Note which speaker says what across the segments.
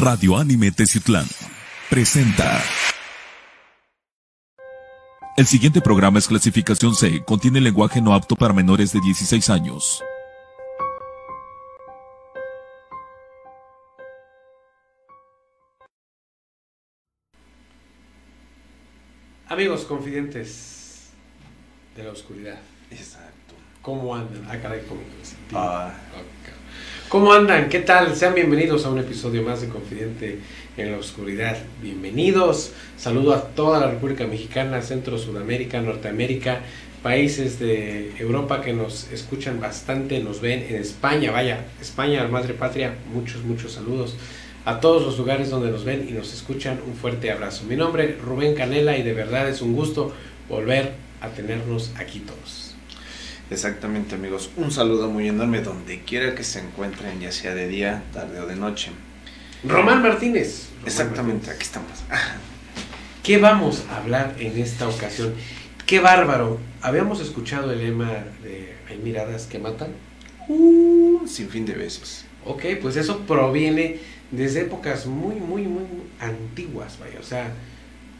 Speaker 1: Radio Anime Teciutlán presenta. El siguiente programa es clasificación C, contiene lenguaje no apto para menores de 16 años.
Speaker 2: Amigos confidentes de la oscuridad,
Speaker 3: Exacto.
Speaker 2: ¿Cómo andan? Ah, caray, ¿cómo me sentí?
Speaker 3: Ah.
Speaker 2: ¿Cómo andan? ¿Qué tal? Sean bienvenidos a un episodio más de Confidente en la Oscuridad. Bienvenidos. Saludo a toda la República Mexicana, Centro, Sudamérica, Norteamérica, países de Europa que nos escuchan bastante, nos ven en España, vaya, España, la madre patria, muchos, muchos saludos. A todos los lugares donde nos ven y nos escuchan, un fuerte abrazo. Mi nombre es Rubén Canela y de verdad es un gusto volver a tenernos aquí todos.
Speaker 3: Exactamente amigos. Un saludo muy enorme donde quiera que se encuentren, ya sea de día, tarde o de noche.
Speaker 2: Román Martínez. Román
Speaker 3: Exactamente,
Speaker 2: Martínez.
Speaker 3: aquí estamos.
Speaker 2: ¿Qué vamos a hablar en esta ocasión? ¡Qué bárbaro! Habíamos escuchado el lema de Hay miradas que matan.
Speaker 3: Uh, sin fin de veces.
Speaker 2: Ok, pues eso proviene desde épocas muy, muy, muy antiguas, vaya. O sea,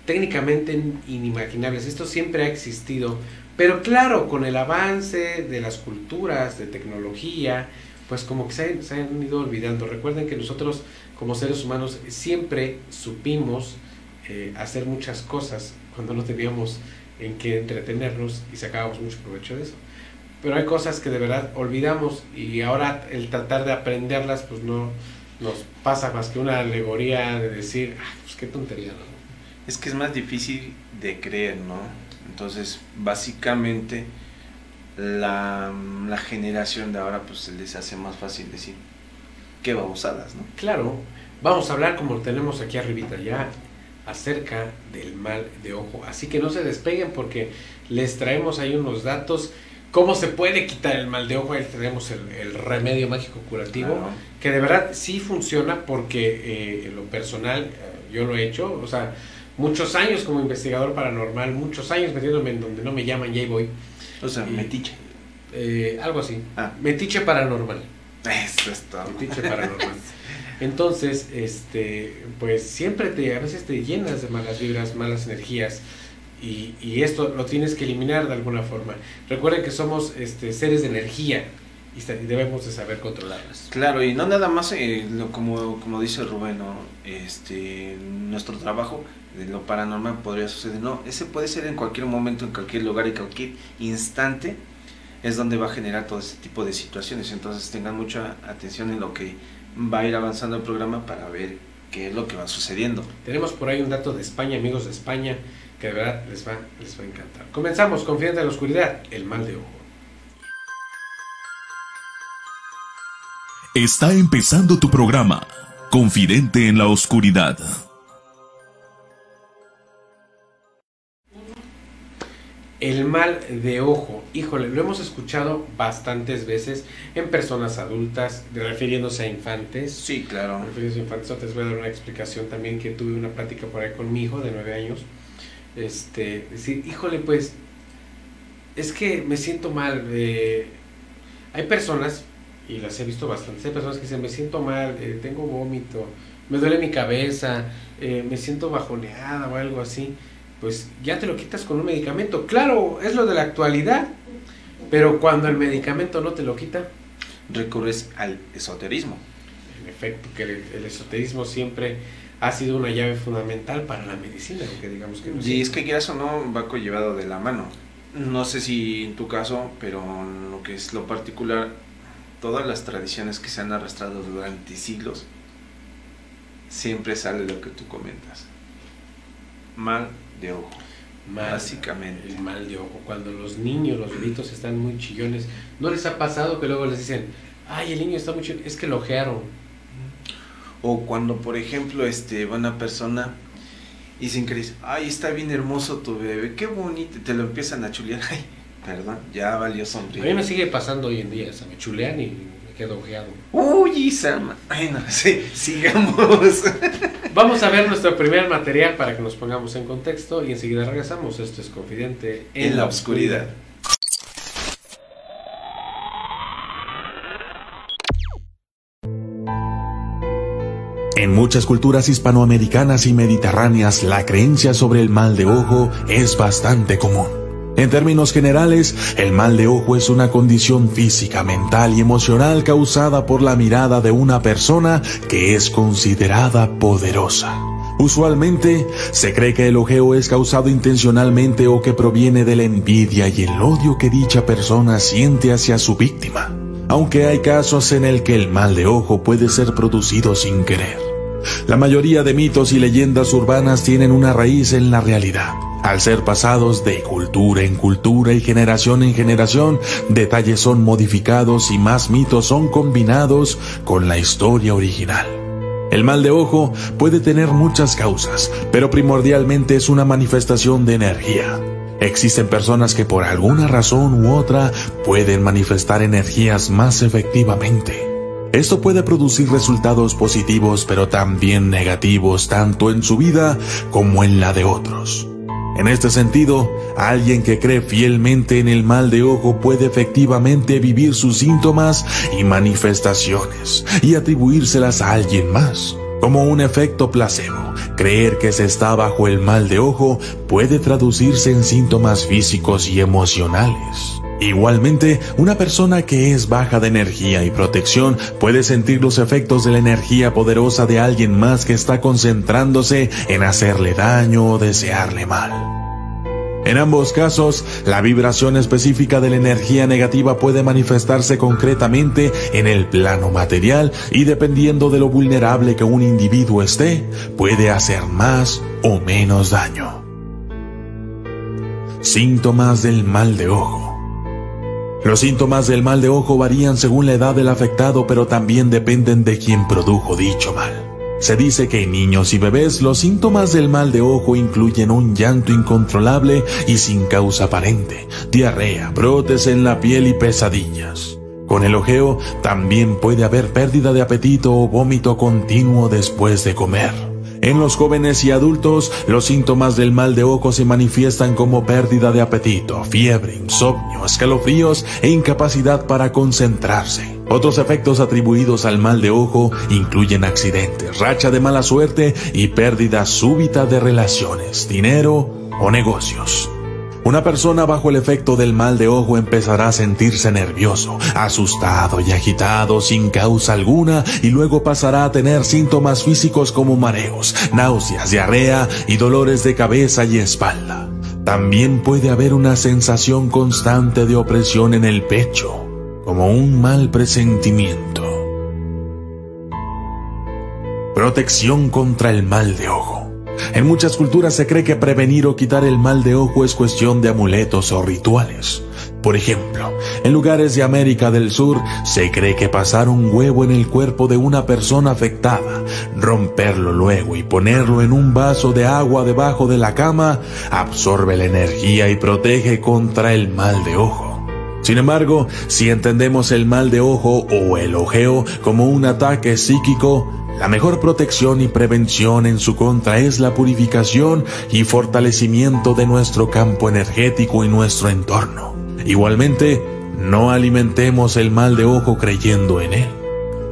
Speaker 2: técnicamente inimaginables. Esto siempre ha existido. Pero claro, con el avance de las culturas, de tecnología, pues como que se, se han ido olvidando. Recuerden que nosotros como seres humanos siempre supimos eh, hacer muchas cosas cuando no teníamos en qué entretenernos y sacábamos mucho provecho de eso. Pero hay cosas que de verdad olvidamos y ahora el tratar de aprenderlas pues no nos pasa más que una alegoría de decir, ah, pues qué tontería, ¿no?
Speaker 3: Es que es más difícil de creer, ¿no? Entonces, básicamente, la, la generación de ahora, pues se les hace más fácil decir qué babosadas, ¿no?
Speaker 2: Claro, vamos a hablar como tenemos aquí arribita ya acerca del mal de ojo. Así que no se despeguen porque les traemos ahí unos datos. ¿Cómo se puede quitar el mal de ojo? Ahí tenemos el, el remedio mágico curativo.
Speaker 3: Claro.
Speaker 2: que de verdad sí funciona porque eh, en lo personal eh, yo lo he hecho, o sea, muchos años como investigador paranormal, muchos años metiéndome en donde no me llaman y ahí voy,
Speaker 3: O sea, metiche.
Speaker 2: Eh, algo así,
Speaker 3: Ah.
Speaker 2: metiche paranormal,
Speaker 3: Eso es todo.
Speaker 2: metiche paranormal. Entonces, este, pues siempre te, a veces te llenas de malas vibras, malas energías. Y, y esto lo tienes que eliminar de alguna forma. Recuerden que somos este, seres de energía y debemos de saber controlarlas.
Speaker 3: Claro, y no nada más eh, lo, como, como dice Rubén, ¿no? este, nuestro trabajo de lo paranormal podría suceder. No, ese puede ser en cualquier momento, en cualquier lugar y cualquier instante es donde va a generar todo este tipo de situaciones. Entonces tengan mucha atención en lo que va a ir avanzando el programa para ver qué es lo que va sucediendo.
Speaker 2: Tenemos por ahí un dato de España, amigos de España, que de verdad les va, les va a encantar. Comenzamos, Confidente en la Oscuridad, el mal de ojo.
Speaker 1: Está empezando tu programa, Confidente en la Oscuridad.
Speaker 2: El mal de ojo, híjole, lo hemos escuchado bastantes veces en personas adultas, refiriéndose a infantes.
Speaker 3: Sí, claro.
Speaker 2: Refiriéndose a infantes, les voy a dar una explicación también que tuve una plática por ahí con mi hijo de nueve años. Este, decir, híjole, pues, es que me siento mal. eh, hay personas, y las he visto bastante, hay personas que dicen, me siento mal, eh, tengo vómito, me duele mi cabeza, eh, me siento bajoneada o algo así. Pues ya te lo quitas con un medicamento. Claro, es lo de la actualidad, pero cuando el medicamento no te lo quita,
Speaker 3: Recurres al esoterismo.
Speaker 2: en efecto, que el, el esoterismo siempre ha sido una llave fundamental para la medicina, aunque digamos que no
Speaker 3: Y es que quieras o no, va conllevado de la mano. No sé si en tu caso, pero lo que es lo particular, todas las tradiciones que se han arrastrado durante siglos, siempre sale lo que tú comentas. Mal de ojo.
Speaker 2: mal,
Speaker 3: Básicamente.
Speaker 2: el mal de ojo. Cuando los niños, los bebitos están muy chillones, ¿no les ha pasado que luego les dicen, ay, el niño está muy chillón? Es que lo ojearon.
Speaker 3: O cuando, por ejemplo, este, va una persona y sin querer, ay, está bien hermoso tu bebé, qué bonito, te lo empiezan a chulear, ay, perdón, ya valió
Speaker 2: A
Speaker 3: sonreír.
Speaker 2: mí me sigue pasando hoy en día, se me chulean y quedo ojeado.
Speaker 3: Uy, Isama. Bueno, sí, sigamos.
Speaker 2: Vamos a ver nuestro primer material para que nos pongamos en contexto y enseguida regresamos. Esto es Confidente
Speaker 3: en la oscuridad.
Speaker 4: En muchas culturas hispanoamericanas y mediterráneas, la creencia sobre el mal de ojo es bastante común. En términos generales, el mal de ojo es una condición física, mental y emocional causada por la mirada de una persona que es considerada poderosa. Usualmente se cree que el ojeo es causado intencionalmente o que proviene de la envidia y el odio que dicha persona siente hacia su víctima, aunque hay casos en el que el mal de ojo puede ser producido sin querer. La mayoría de mitos y leyendas urbanas tienen una raíz en la realidad. Al ser pasados de cultura en cultura y generación en generación, detalles son modificados y más mitos son combinados con la historia original. El mal de ojo puede tener muchas causas, pero primordialmente es una manifestación de energía. Existen personas que por alguna razón u otra pueden manifestar energías más efectivamente. Esto puede producir resultados positivos pero también negativos tanto en su vida como en la de otros. En este sentido, alguien que cree fielmente en el mal de ojo puede efectivamente vivir sus síntomas y manifestaciones y atribuírselas a alguien más. Como un efecto placebo, creer que se está bajo el mal de ojo puede traducirse en síntomas físicos y emocionales. Igualmente, una persona que es baja de energía y protección puede sentir los efectos de la energía poderosa de alguien más que está concentrándose en hacerle daño o desearle mal. En ambos casos, la vibración específica de la energía negativa puede manifestarse concretamente en el plano material y dependiendo de lo vulnerable que un individuo esté, puede hacer más o menos daño. Síntomas del mal de ojo. Los síntomas del mal de ojo varían según la edad del afectado, pero también dependen de quien produjo dicho mal. Se dice que en niños y bebés los síntomas del mal de ojo incluyen un llanto incontrolable y sin causa aparente, diarrea, brotes en la piel y pesadillas. Con el ojeo también puede haber pérdida de apetito o vómito continuo después de comer. En los jóvenes y adultos, los síntomas del mal de ojo se manifiestan como pérdida de apetito, fiebre, insomnio, escalofríos e incapacidad para concentrarse. Otros efectos atribuidos al mal de ojo incluyen accidentes, racha de mala suerte y pérdida súbita de relaciones, dinero o negocios. Una persona bajo el efecto del mal de ojo empezará a sentirse nervioso, asustado y agitado sin causa alguna y luego pasará a tener síntomas físicos como mareos, náuseas, diarrea y dolores de cabeza y espalda. También puede haber una sensación constante de opresión en el pecho, como un mal presentimiento. Protección contra el mal de ojo. En muchas culturas se cree que prevenir o quitar el mal de ojo es cuestión de amuletos o rituales. Por ejemplo, en lugares de América del Sur se cree que pasar un huevo en el cuerpo de una persona afectada, romperlo luego y ponerlo en un vaso de agua debajo de la cama, absorbe la energía y protege contra el mal de ojo. Sin embargo, si entendemos el mal de ojo o el ojeo como un ataque psíquico, la mejor protección y prevención en su contra es la purificación y fortalecimiento de nuestro campo energético y nuestro entorno. Igualmente, no alimentemos el mal de ojo creyendo en él.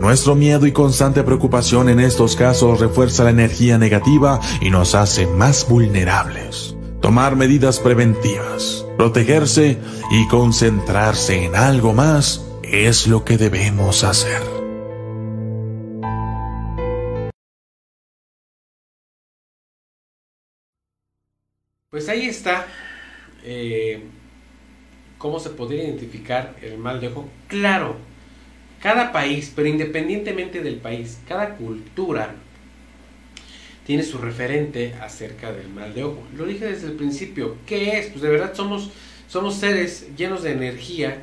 Speaker 4: Nuestro miedo y constante preocupación en estos casos refuerza la energía negativa y nos hace más vulnerables. Tomar medidas preventivas, protegerse y concentrarse en algo más es lo que debemos hacer.
Speaker 2: Pues ahí está eh, cómo se podría identificar el mal de ojo. Claro, cada país, pero independientemente del país, cada cultura tiene su referente acerca del mal de ojo. Lo dije desde el principio. ¿Qué es? Pues de verdad somos, somos seres llenos de energía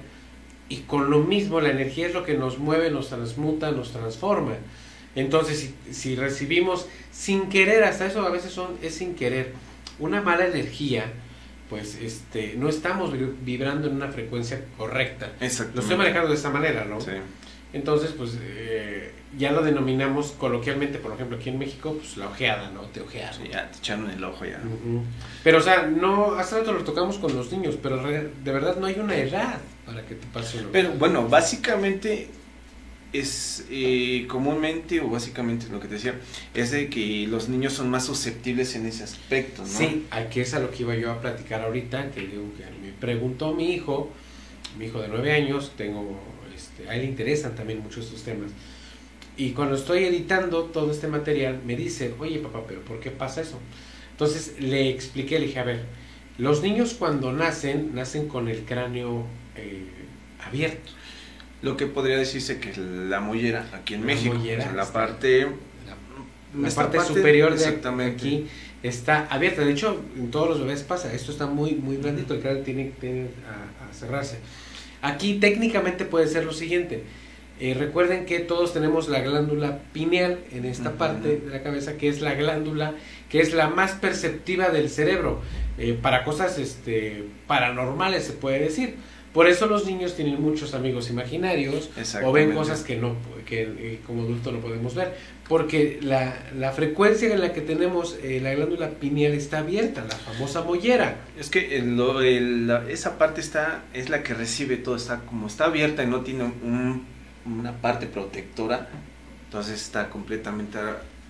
Speaker 2: y con lo mismo la energía es lo que nos mueve, nos transmuta, nos transforma. Entonces, si, si recibimos sin querer, hasta eso a veces son, es sin querer una mala energía, pues este, no estamos vibrando en una frecuencia correcta. Lo estoy manejando de esta manera, ¿no? Sí. Entonces, pues eh, ya lo denominamos coloquialmente, por ejemplo, aquí en México, pues la ojeada, ¿no? Te ojearon.
Speaker 3: Sí, ya te echaron el ojo ya.
Speaker 2: Pero, o sea, no, hace rato lo tocamos con los niños, pero de verdad no hay una edad para que te pase
Speaker 3: Pero bueno, básicamente es eh, comúnmente o básicamente lo que te decía es de que los niños son más susceptibles en ese aspecto, ¿no?
Speaker 2: Sí, aquí es a lo que iba yo a platicar ahorita, que digo que me preguntó mi hijo, mi hijo de nueve años, tengo, este, a él le interesan también mucho estos temas. Y cuando estoy editando todo este material, me dice, oye papá, pero ¿por qué pasa eso? Entonces le expliqué, le dije, a ver, los niños cuando nacen, nacen con el cráneo eh, abierto.
Speaker 3: Lo que podría decirse que la mollera aquí en
Speaker 2: La
Speaker 3: México,
Speaker 2: mollera
Speaker 3: o sea, la parte
Speaker 2: La parte, superior de aquí está abierta. De hecho, en todos los bebés pasa. Esto está muy, muy blandito. El cráneo tiene, tiene a, a cerrarse. Aquí técnicamente puede ser lo siguiente. Eh, recuerden que todos tenemos la glándula pineal en esta parte de la cabeza, que es la glándula que es la más perceptiva del cerebro. eh, para cosas este, paranormales se puede decir. Por eso los niños tienen muchos amigos imaginarios o ven cosas que no que eh, como adulto no podemos ver porque la, la frecuencia en la que tenemos eh, la glándula pineal está abierta la famosa mollera.
Speaker 3: Es que el- lo- el- la- esa parte está es la que recibe todo, está como está abierta y no tiene un- una parte protectora, entonces está completamente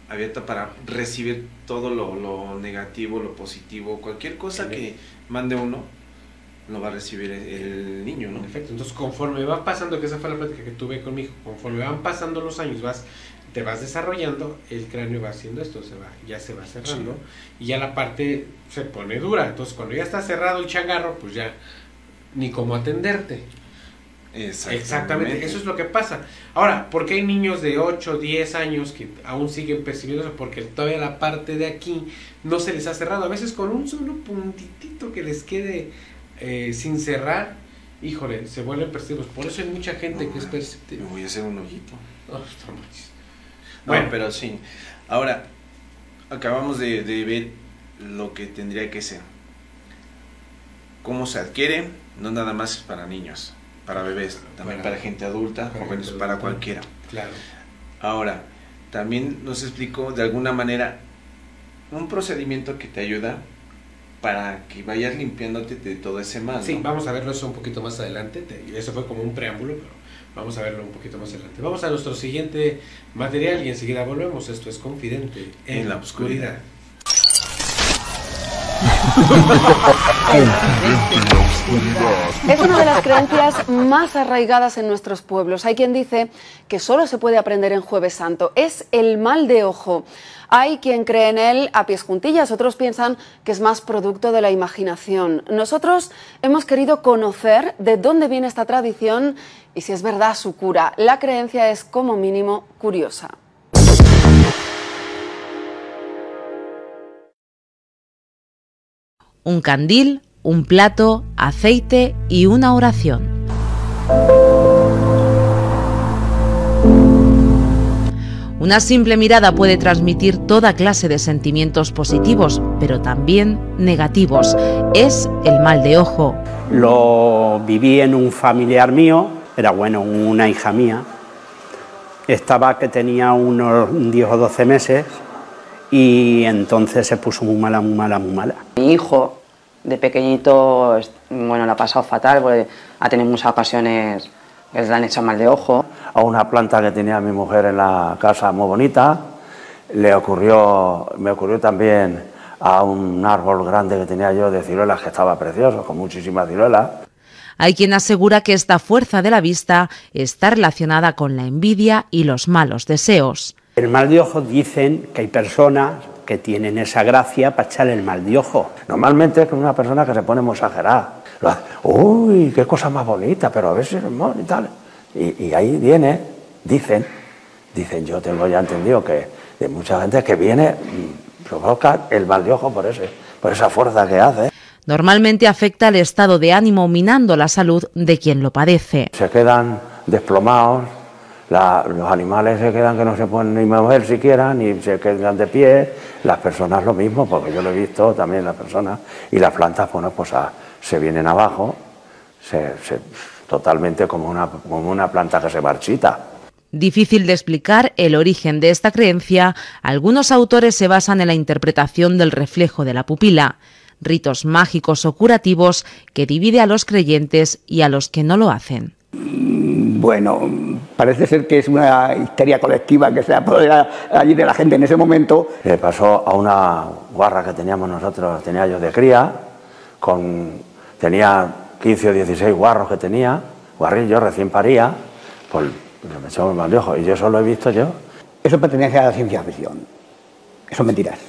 Speaker 3: abierta para recibir todo lo, lo negativo, lo positivo, cualquier cosa que mande uno, lo va a recibir el, niño, ¿no?
Speaker 2: en efecto entonces conforme va pasando que esa fue la plática que tuve con mi hijo conforme van pasando los años vas te vas desarrollando el cráneo va haciendo esto se va ya se va cerrando y ya la parte se pone dura entonces cuando ya está cerrado el changarro pues ya ni cómo atenderte Exactamente, eso es lo que pasa. Ahora, ¿por qué hay niños de 8, 10 años que aún siguen percibiendo eso? Porque todavía la parte de aquí no se les ha cerrado. A veces con un solo puntitito que les quede eh, sin cerrar, híjole, se vuelven percibidos. Por eso hay mucha gente que es
Speaker 3: Me
Speaker 2: perceptiva.
Speaker 3: voy a hacer un ojito.
Speaker 2: Oh, no.
Speaker 3: Bueno,
Speaker 2: Bueno.
Speaker 3: pero sí. Ahora, acabamos de, de ver lo que tendría que ser. Cómo se adquiere, no nada más es para niños, para bebés, también
Speaker 2: Para-
Speaker 3: para, gente adulta,
Speaker 2: para
Speaker 3: jóvenes,
Speaker 2: gente
Speaker 3: para
Speaker 2: adulta.
Speaker 3: cualquiera.
Speaker 2: Claro.
Speaker 3: Ahora, también nos explicó de alguna manera un procedimiento que te ayuda para que vayas limpiándote de todo ese mal.
Speaker 2: Sí,
Speaker 3: ¿no?
Speaker 2: vamos a verlo eso un poquito más adelante. Te- Eso fue como un preámbulo, pero vamos a verlo un poquito más adelante. Vamos a nuestro siguiente material y enseguida volvemos. Esto es Confidente en, la oscuridad.
Speaker 5: Es una de las creencias más arraigadas en nuestros pueblos. Hay quien dice que solo se puede aprender en Jueves Santo. Es el mal de ojo. Hay quien cree en él a pies juntillas, otros piensan que es más producto de la imaginación. Nosotros hemos querido conocer de dónde viene esta tradición y si es verdad su cura. La creencia es como mínimo curiosa.
Speaker 6: un candil, un plato, aceite y una oración. Una simple mirada puede transmitir toda clase de sentimientos positivos, pero también negativos. Es el mal de ojo.
Speaker 7: Lo viví en un familiar mío, era bueno, una hija mía. Estaba que tenía unos 10 o 12 meses y entonces se puso muy mala, muy mala, muy mala.
Speaker 8: Mi hijo, de pequeñito, bueno, la ha pasado fatal, porque ha tenido muchas ocasiones que le han hecho mal de ojo.
Speaker 9: a una planta que tenía mi mujer en la casa muy bonita. Le ocurrió, me ocurrió también a un árbol grande que tenía yo de ciruelas que estaba precioso, con muchísimas ciruelas.
Speaker 6: Hay quien asegura que esta fuerza de la vista está relacionada con la envidia y los malos deseos.
Speaker 7: El mal de ojo dicen que hay personas que tienen esa gracia para echar el mal de ojo.
Speaker 9: Normalmente es una persona que se pone muy exagerada. Uy, qué cosa más bonita, pero a veces es mal y tal. Y, y ahí viene, dicen, dicen, yo tengo ya entendido que de mucha gente que viene, mm, provoca el mal de ojo por, ese, por esa fuerza que hace.
Speaker 6: Normalmente afecta el estado de ánimo minando la salud de quien lo padece.
Speaker 9: se quedan desplomados, los animales se quedan que no se pueden ni mover siquiera, ni se quedan de pie, las personas lo mismo, porque yo lo he visto también las personas, y las plantas, bueno, pues a- se vienen abajo, totalmente como una, como una planta que se marchita.
Speaker 6: Difícil de explicar el origen de esta creencia, algunos autores se basan en la interpretación del reflejo de la pupila, ritos mágicos o curativos que divide a los creyentes y a los que no lo hacen.
Speaker 7: Bueno,
Speaker 10: parece ser que es una histeria colectiva que se apodera allí de la gente en ese momento.
Speaker 9: Le pasó a una guarra que teníamos nosotros, tenía yo de cría, con, tenía 15 o 16 guarros que tenía, guarrillos, recién paría, pues me mal de ojo, y yo eso lo he visto yo.
Speaker 10: Eso pertenece a la ciencia ficción. Eso es mentiras.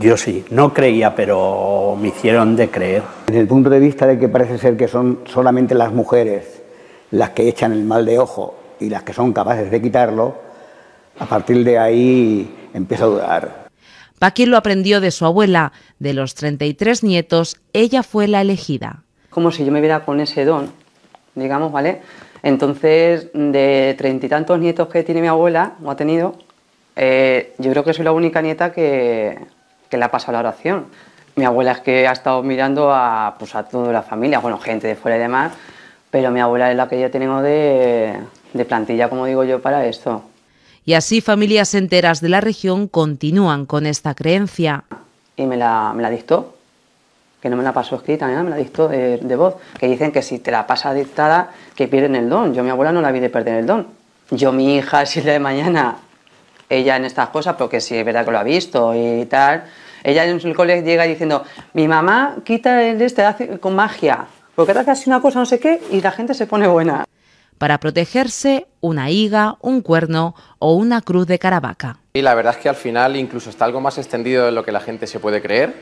Speaker 7: Yo sí, no creía, pero me hicieron de creer.
Speaker 10: Desde el punto de vista de que parece ser que son solamente las mujeres las que echan el mal de ojo y las que son capaces de quitarlo, a partir de ahí empieza a dudar.
Speaker 6: Paqui lo aprendió de su abuela. De los 33 nietos, ella fue la elegida.
Speaker 8: Como si yo me viera con ese don, digamos, ¿vale? Entonces, de treinta y tantos nietos que tiene mi abuela, o ha tenido, eh, yo creo que soy la única nieta que, que le ha pasado la oración. Mi abuela es que ha estado mirando a, pues, a toda la familia, bueno, gente de fuera y demás, pero mi abuela es la que yo tengo de, de plantilla, como digo yo, para esto.
Speaker 6: Y así familias enteras de la región continúan con esta creencia.
Speaker 8: Y me la, me la dictó, que no me la pasó escrita, me la dictó de, de, voz, que dicen que si te la pasa dictada, que pierden el don. Yo mi abuela no la vi de perder el don. Yo mi hija, si de mañana, ella en estas cosas, porque sí es verdad que lo ha visto y tal, ella en el colegio llega diciendo, mi mamá quita el este hace con magia, porque te hace así una cosa, no sé qué, y la gente se pone buena.
Speaker 6: Para protegerse, una higa, un cuerno o una cruz de caravaca.
Speaker 11: Y la verdad es que al final incluso está algo más extendido de lo que la gente se puede creer.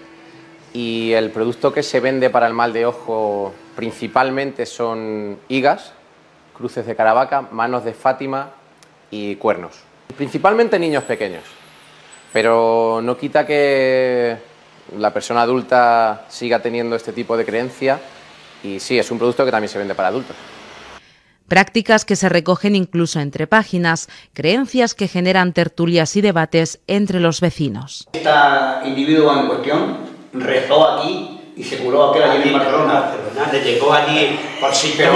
Speaker 11: Y el producto que se vende para el mal de ojo principalmente son higas, cruces de caravaca, manos de Fátima y cuernos. Principalmente niños pequeños. Pero no quita que la persona adulta siga teniendo este tipo de creencia y sí, es un producto que también se vende para adultos.
Speaker 6: Prácticas que se recogen incluso entre páginas, creencias que generan tertulias y debates entre los vecinos.
Speaker 10: Este individuo en cuestión rezó aquí y se curó aquel allí en Barcelona.
Speaker 12: Le llegó allí por sí, pero...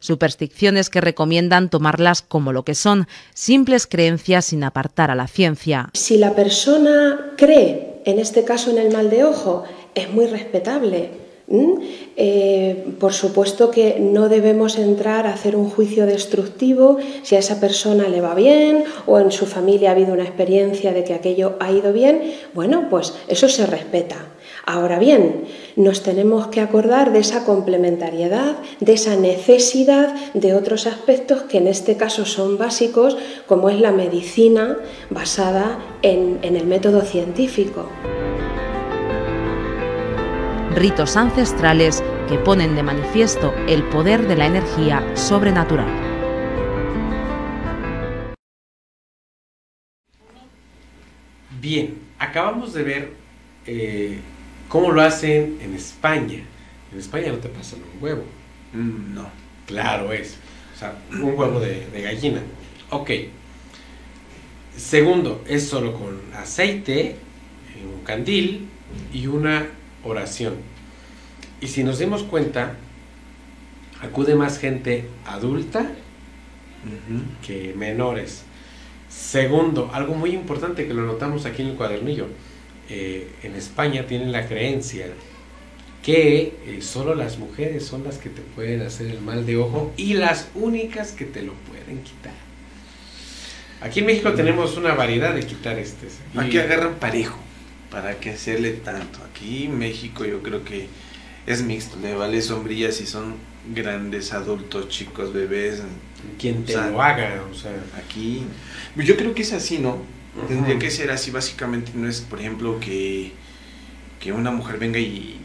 Speaker 6: Supersticiones que recomiendan tomarlas como lo que son, simples creencias sin apartar a la ciencia.
Speaker 13: Si la persona cree, en este caso en el mal de ojo, es muy respetable. Eh, por supuesto que no debemos entrar a hacer un juicio destructivo si a esa persona le va bien o en su familia ha habido una experiencia de que aquello ha ido bien. Bueno, pues eso se respeta. Ahora bien, nos tenemos que acordar de esa complementariedad, de esa necesidad de otros aspectos que en este caso son básicos, como es la medicina basada en el método científico
Speaker 6: ritos ancestrales que ponen de manifiesto el poder de la energía sobrenatural.
Speaker 2: Bien, acabamos de ver eh, cómo lo hacen en España. En España no te pasan un huevo.
Speaker 3: Mm, no.
Speaker 2: Claro es. O sea, un huevo de, de gallina. Ok. Segundo, es solo con aceite, un candil y una oración. Y si nos dimos cuenta, acude más gente adulta que menores. Segundo, algo muy importante que lo notamos aquí en el cuadernillo, eh, en España tienen la creencia que eh, solo las mujeres son las que te pueden hacer el mal de ojo y las únicas que te lo pueden quitar. Aquí en México tenemos una variedad de quitar este.
Speaker 3: Aquí agarran parejo para que hacerle tanto. Aquí en México yo creo que es mixto, le vale sombrillas si son grandes, adultos, chicos, bebés.
Speaker 2: Quien te lo haga, o sea.
Speaker 3: Aquí, yo creo que es así, ¿no? Tendría que ser así, básicamente no es, por ejemplo, que, que una mujer venga y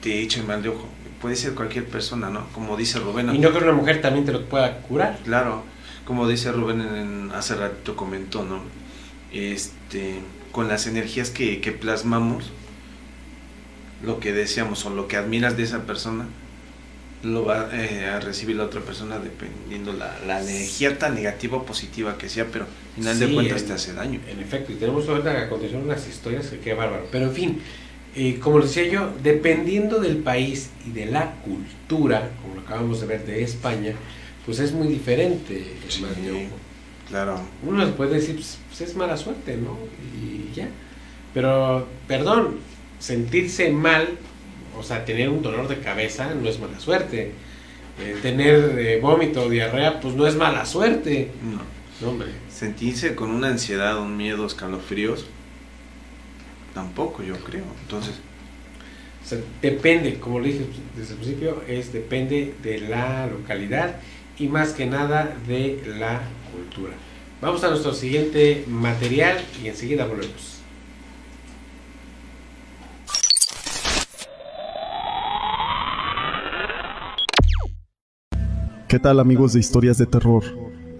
Speaker 3: te eche mal de ojo. Puede ser cualquier persona, ¿no? Como dice Rubén.
Speaker 2: Y no que una mujer también te lo pueda curar.
Speaker 3: Claro, como dice Rubén en, hace ratito comentó, ¿no? Este, con las energías que, que plasmamos, lo que deseamos o lo que admiras de esa persona, lo va eh, a recibir la otra persona dependiendo la, la energía tan negativa o positiva que sea, pero al final de cuentas te hace daño.
Speaker 2: En efecto, y tenemos ahorita a continuación unas historias que qué bárbaro. Pero en fin, eh, como decía yo, dependiendo del país y de la cultura, como lo acabamos de ver de España, pues es muy diferente
Speaker 3: Sí. Claro.
Speaker 2: Uno les puede decir, pues, pues es mala suerte, ¿no? Y ya. Pero, perdón, sentirse mal, o sea, tener un dolor de cabeza no es mala suerte. eh, tener eh, vómito o diarrea, pues no es mala suerte.
Speaker 3: No. hombre. Sentirse con una ansiedad, un miedo, escalofríos, tampoco yo creo. Entonces...
Speaker 2: depende, como le dije desde el principio, es depende de la localidad y más que nada de la cultura. Vamos a nuestro siguiente material y enseguida volvemos.
Speaker 14: ¿Qué tal amigos de historias de terror?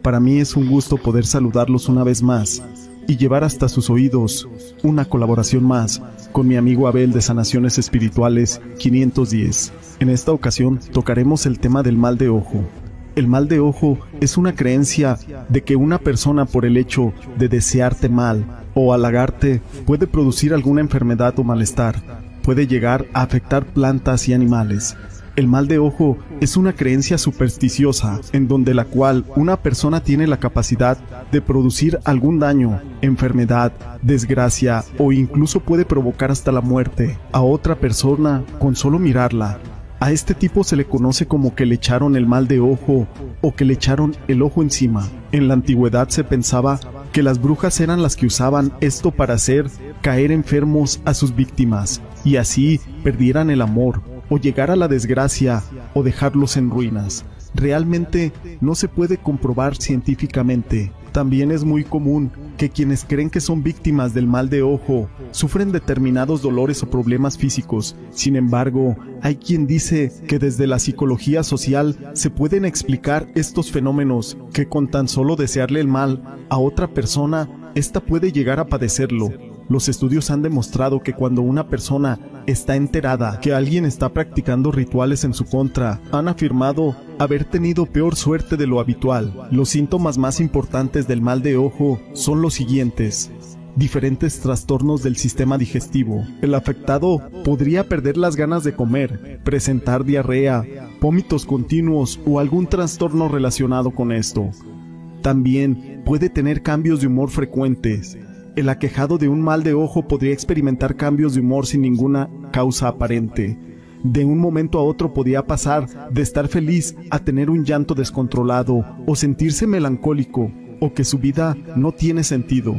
Speaker 14: Para mí es un gusto poder saludarlos una vez más y llevar hasta sus oídos una colaboración más con mi amigo Abel de Sanaciones Espirituales 510. En esta ocasión tocaremos el tema del mal de ojo. El mal de ojo es una creencia de que una persona por el hecho de desearte mal o halagarte puede producir alguna enfermedad o malestar, puede llegar a afectar plantas y animales. El mal de ojo es una creencia supersticiosa en donde la cual una persona tiene la capacidad de producir algún daño, enfermedad, desgracia o incluso puede provocar hasta la muerte a otra persona con solo mirarla. A este tipo se le conoce como que le echaron el mal de ojo o que le echaron el ojo encima. En la antigüedad se pensaba que las brujas eran las que usaban esto para hacer caer enfermos a sus víctimas y así perdieran el amor o llegar a la desgracia o dejarlos en ruinas. Realmente no se puede comprobar científicamente. También es muy común que quienes creen que son víctimas del mal de ojo sufren determinados dolores o problemas físicos. Sin embargo, hay quien dice que desde la psicología social se pueden explicar estos fenómenos, que con tan solo desearle el mal a otra persona, ésta puede llegar a padecerlo los estudios han demostrado que cuando una persona está enterada que alguien está practicando rituales en su contra, han afirmado haber tenido peor suerte de lo habitual. Los síntomas más importantes del mal de ojo son los siguientes diferentes trastornos del sistema digestivo. El afectado podría perder las ganas de comer, presentar diarrea, vómitos continuos o algún trastorno relacionado con esto. También puede tener cambios de humor frecuentes, el aquejado de un mal de ojo podría experimentar cambios de humor sin ninguna causa aparente. De un momento a otro podía pasar de estar feliz a tener un llanto descontrolado o sentirse melancólico o que su vida no tiene sentido.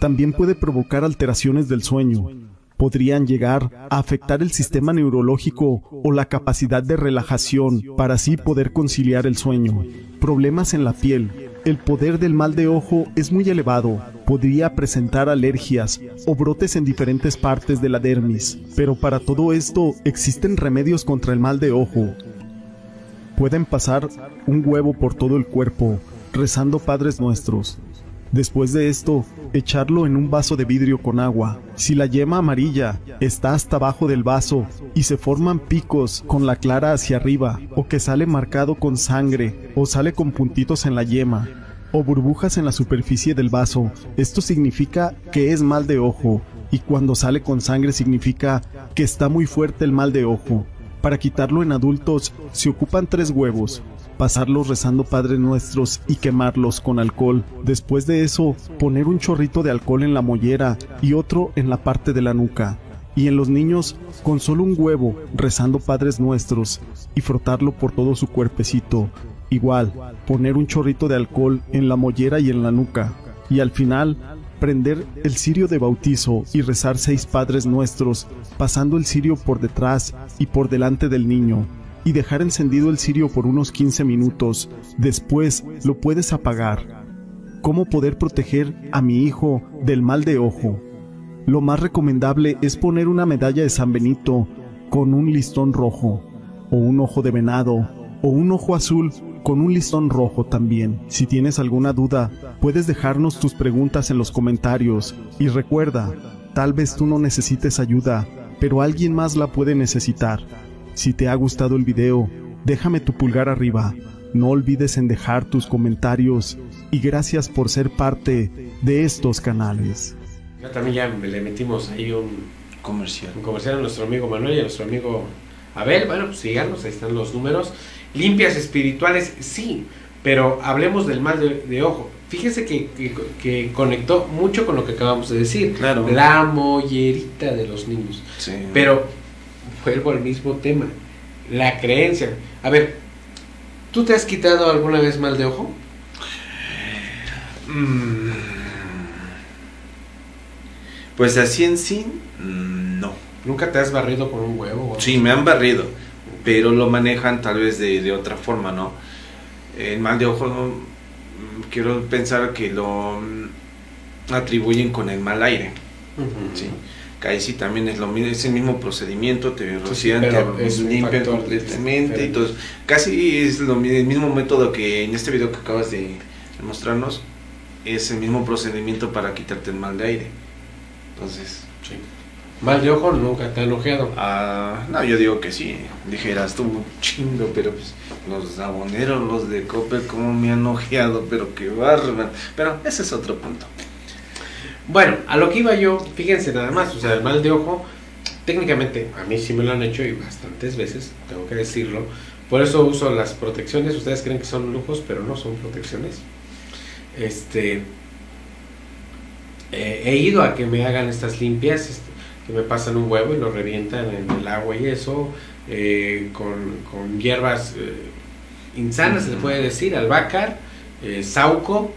Speaker 14: También puede provocar alteraciones del sueño. Podrían llegar a afectar el sistema neurológico o la capacidad de relajación para así poder conciliar el sueño. Problemas en la piel, el poder del mal de ojo es muy elevado. Podría presentar alergias o brotes en diferentes partes de la dermis, pero para todo esto existen remedios contra el mal de ojo. Pueden pasar un huevo por todo el cuerpo, rezando Padres Nuestros. Después de esto, echarlo en un vaso de vidrio con agua. Si la yema amarilla está hasta abajo del vaso y se forman picos con la clara hacia arriba, o que sale marcado con sangre, o sale con puntitos en la yema, o burbujas en la superficie del vaso, esto significa que es mal de ojo, y cuando sale con sangre significa que está muy fuerte el mal de ojo. Para quitarlo en adultos se ocupan tres huevos, pasarlos rezando Padres Nuestros y quemarlos con alcohol. Después de eso, poner un chorrito de alcohol en la mollera y otro en la parte de la nuca. Y en los niños, con solo un huevo, rezando Padres Nuestros y frotarlo por todo su cuerpecito. Igual, poner un chorrito de alcohol en la mollera y en la nuca. Y al final, prender el cirio de bautizo y rezar seis Padres Nuestros, pasando el cirio por detrás y por delante del niño y dejar encendido el cirio por unos 15 minutos. Después lo puedes apagar. ¿Cómo poder proteger a mi hijo del mal de ojo? Lo más recomendable es poner una medalla de San Benito con un listón rojo, o un ojo de venado, o un ojo azul con un listón rojo también. Si tienes alguna duda, puedes dejarnos tus preguntas en los comentarios. Y recuerda, tal vez tú no necesites ayuda, pero alguien más la puede necesitar. Si te ha gustado el video, déjame tu pulgar arriba. No olvides en dejar tus comentarios y gracias por ser parte de estos canales.
Speaker 2: Ya también ya le metimos ahí un
Speaker 3: comercial.
Speaker 2: Un comercial a nuestro amigo Manuel y a nuestro amigo Abel. Bueno, pues síganos, ahí están los números. Limpias espirituales, sí, pero hablemos del mal de, ojo. Fíjese que, que, conectó mucho con lo que acabamos de decir.
Speaker 3: Claro.
Speaker 2: La mollerita de los niños.
Speaker 3: Sí.
Speaker 2: Pero vuelvo al mismo tema, la creencia. A ver, ¿Tú te has quitado alguna vez mal de ojo?
Speaker 3: Mm. Pues así en sí, mm, no.
Speaker 2: ¿Nunca te has barrido con un huevo?
Speaker 3: Sí, me han barrido, pero lo manejan tal vez de, de otra forma, ¿no? El mal de ojo, mm, quiero pensar que lo atribuyen con el mal aire. ¿sí? Sí también es lo mismo, es el mismo procedimiento, te rocian,
Speaker 2: pero
Speaker 3: te limpian completamente.
Speaker 2: diferente.
Speaker 3: Entonces, casi es lo el mismo método que en este video que acabas de mostrarnos, es el mismo procedimiento para quitarte el mal de aire. Entonces,
Speaker 2: Mal de ojo nunca te han ojeado.
Speaker 3: Ah, no, yo digo que sí. Dijeras tú, chingo, pero pues los aboneros, los de Coppel, cómo me han ojeado, pero qué bárbaro. Pero ese es otro punto.
Speaker 2: Bueno, a lo que iba yo, fíjense nada más, o sea, el mal de ojo, técnicamente, a mí sí me lo han hecho y bastantes veces, tengo que decirlo. Por eso uso las protecciones, ustedes creen que son lujos, pero no son protecciones. Este, eh, he ido a que me hagan estas limpias, este, que me pasan un huevo y lo revientan en el agua y eso, eh, con, con hierbas eh, insanas, se le puede decir, albácar, sauco,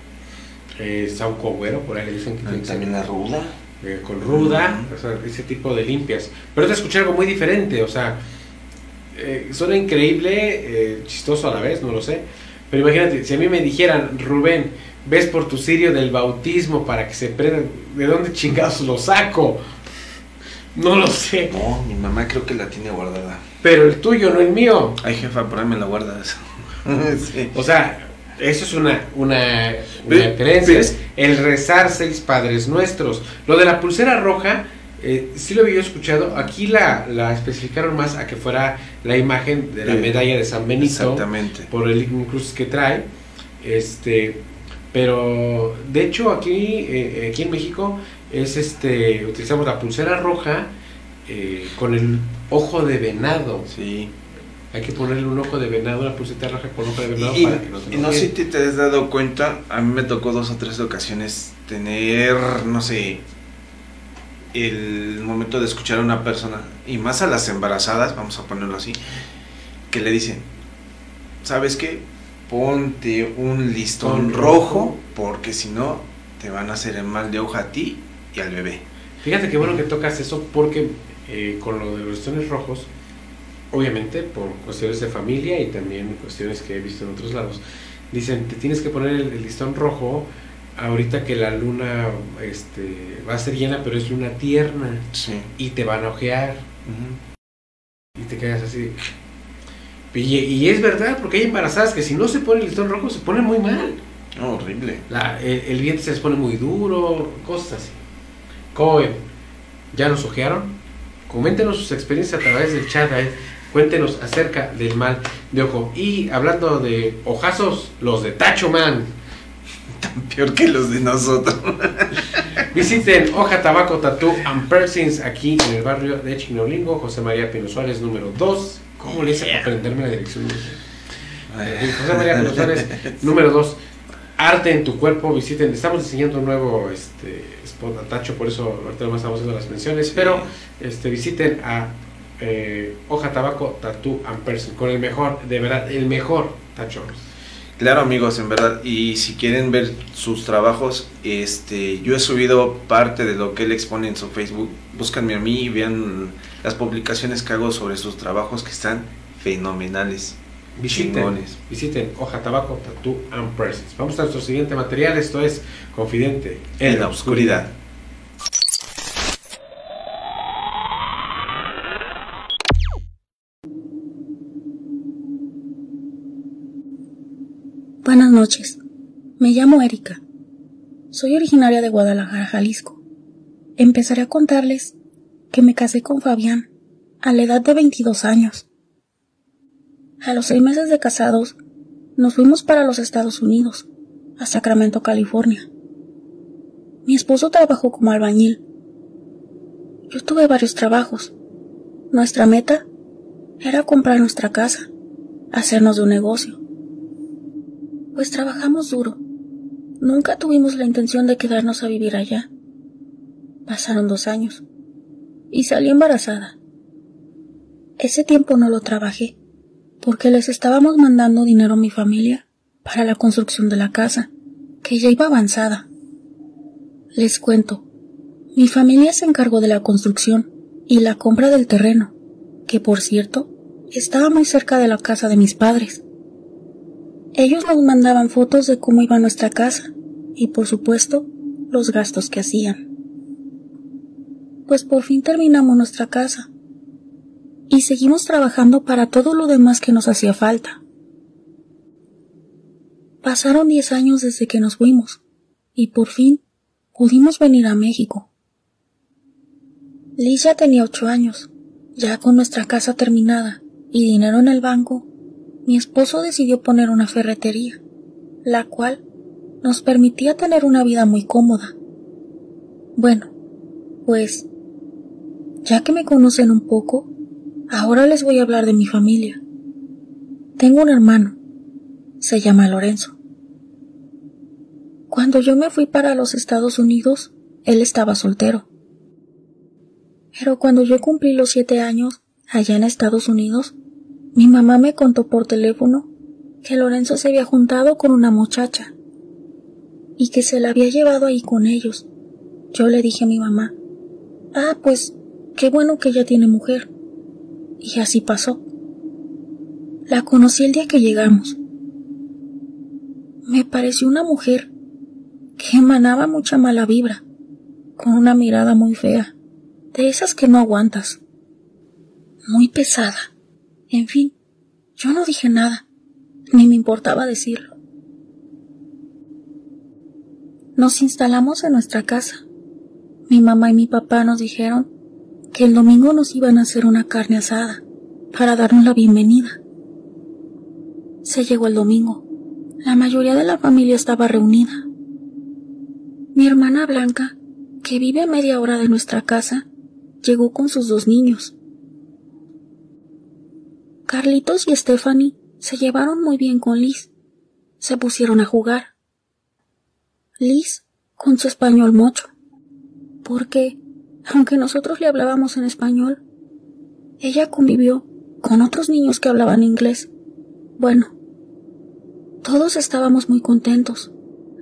Speaker 2: eh, sauco güero, por ahí le dicen que tiene que
Speaker 3: También la ruda.
Speaker 2: eh, con ruda, o sea, ese tipo de limpias. Pero te escuché algo muy diferente, o sea, eh, suena increíble, eh, chistoso a la vez, no lo sé. Pero imagínate, si a mí me dijeran, Rubén, ves por tu cirio del bautismo para que se prendan, ¿de dónde chingados lo saco? No lo sé.
Speaker 3: No, mi mamá creo que la tiene guardada.
Speaker 2: Pero el tuyo, no el mío.
Speaker 3: Ay, jefa, por ahí me la guardas. Sí.
Speaker 2: O sea, eso es una, una, una creencia.
Speaker 3: es-
Speaker 2: El rezar seis padres nuestros. Lo de la pulsera roja, eh, sí lo había escuchado. Aquí la, la especificaron más a que fuera la imagen de la medalla de San Benito.
Speaker 3: Exactamente.
Speaker 2: Por el incluso que trae. Este. Pero de hecho aquí, eh, aquí en México es este utilizamos la pulsera roja eh, con el ojo de venado.
Speaker 3: Sí.
Speaker 2: Hay que ponerle un ojo de venado, una pulsera roja con ojo de venado
Speaker 3: Y,
Speaker 2: para que no
Speaker 3: y no sé si te has dado cuenta, a mí me tocó dos o tres ocasiones tener, no sé, el momento de escuchar a una persona, y más a las embarazadas, vamos a ponerlo así, que le dicen, ¿sabes qué? Ponte un listón rojo,
Speaker 2: rojo.
Speaker 3: porque si no, te van a hacer el mal de ojo a ti y al bebé.
Speaker 2: Fíjate qué bueno que tocas eso porque eh, con lo de los listones rojos, obviamente por cuestiones de familia y también cuestiones que he visto en otros lados, dicen, te tienes que poner el, el listón rojo ahorita que la luna este, va a ser llena, pero es luna tierna
Speaker 3: Sí.
Speaker 2: y te van a ojear y te quedas así. Y, y es verdad, porque hay embarazadas que si no se pone el listón rojo se ponen muy mal.
Speaker 3: No, horrible.
Speaker 2: La- el, el vientre se les pone muy duro, cosas así. ¿Cómo ven? ¿Ya nos ojearon? Coméntenos sus experiencias a través del chat. ahí. Cuéntenos acerca del mal de ojo. Y hablando de ojazos, los de Tacho Man.
Speaker 3: Peor que los de nosotros.
Speaker 2: Visiten Hoja Tabaco Tattoo and Piercings aquí en el barrio de Chinolingo, José María Pino Suárez, número 2. ¿Cómo le hice para aprenderme la dirección? José María Pino Suárez, número 2. Arte en tu cuerpo, visiten. Estamos diseñando un nuevo este, spot a Tacho, por eso ahorita nomás estamos haciendo las menciones. Pero este, visiten a eh, Hoja Tabaco Tattoo and Piercing con el mejor, de verdad, el mejor Tacho.
Speaker 3: Claro amigos, en verdad, y si quieren ver sus trabajos, este, yo he subido parte de lo que él expone en su Facebook, búscanme a mí y vean las publicaciones que hago sobre sus trabajos que están fenomenales,
Speaker 2: Visiten,
Speaker 3: chingones.
Speaker 2: visiten Hoja Tabaco Tattoo and Piercings. Vamos a nuestro siguiente material, esto es Confidente
Speaker 3: En la oscuridad.
Speaker 15: Buenas noches. Me llamo Erika. Soy originaria de Guadalajara, Jalisco. Empezaré a contarles que me casé con Fabián a la edad de 22 años. A los seis meses de casados, nos fuimos para los Estados Unidos, a Sacramento, California. Mi esposo trabajó como albañil. Yo tuve varios trabajos. Nuestra meta era comprar nuestra casa, hacernos de un negocio. Pues trabajamos duro. Nunca tuvimos la intención de quedarnos a vivir allá. Pasaron dos años. Y salí embarazada. Ese tiempo no lo trabajé, porque les estábamos mandando dinero a mi familia para la construcción de la casa, que ya iba avanzada. Les cuento, mi familia se encargó de la construcción y la compra del terreno, que por cierto, estaba muy cerca de la casa de mis padres. Ellos nos mandaban fotos de cómo iba nuestra casa y por supuesto los gastos que hacían. Pues por fin terminamos nuestra casa y seguimos trabajando para todo lo demás que nos hacía falta. Pasaron diez años desde que nos fuimos y por fin pudimos venir a México. Liz ya tenía ocho años, ya con nuestra casa terminada y dinero en el banco, mi esposo decidió poner una ferretería, la cual nos permitía tener una vida muy cómoda. Bueno, pues, ya que me conocen un poco, Ahora les voy a hablar de mi familia. Tengo un hermano. Se llama Lorenzo. Cuando yo me fui para los Estados Unidos, él estaba soltero. Pero cuando yo cumplí los siete años, allá en Estados Unidos, mi mamá me contó por teléfono que Lorenzo se había juntado con una muchacha y que se la había llevado ahí con ellos. Yo le dije a mi mamá, ah, pues qué bueno que ella tiene mujer. Y así pasó. La conocí el día que llegamos. Me pareció una mujer que emanaba mucha mala vibra, con una mirada muy fea, de esas que no aguantas. Muy pesada. En fin, yo no dije nada, ni me importaba decirlo. Nos instalamos en nuestra casa. Mi mamá y mi papá nos dijeron que el domingo nos iban a hacer una carne asada para darnos la bienvenida. Se llegó el domingo. La mayoría de la familia estaba reunida. Mi hermana Blanca, que vive a media hora de nuestra casa, llegó con sus dos niños. Carlitos y Stephanie se llevaron muy bien con Liz. Se pusieron a jugar. Liz con su español mocho. Porque aunque nosotros le hablábamos en español, ella convivió con otros niños que hablaban inglés. Bueno, todos estábamos muy contentos,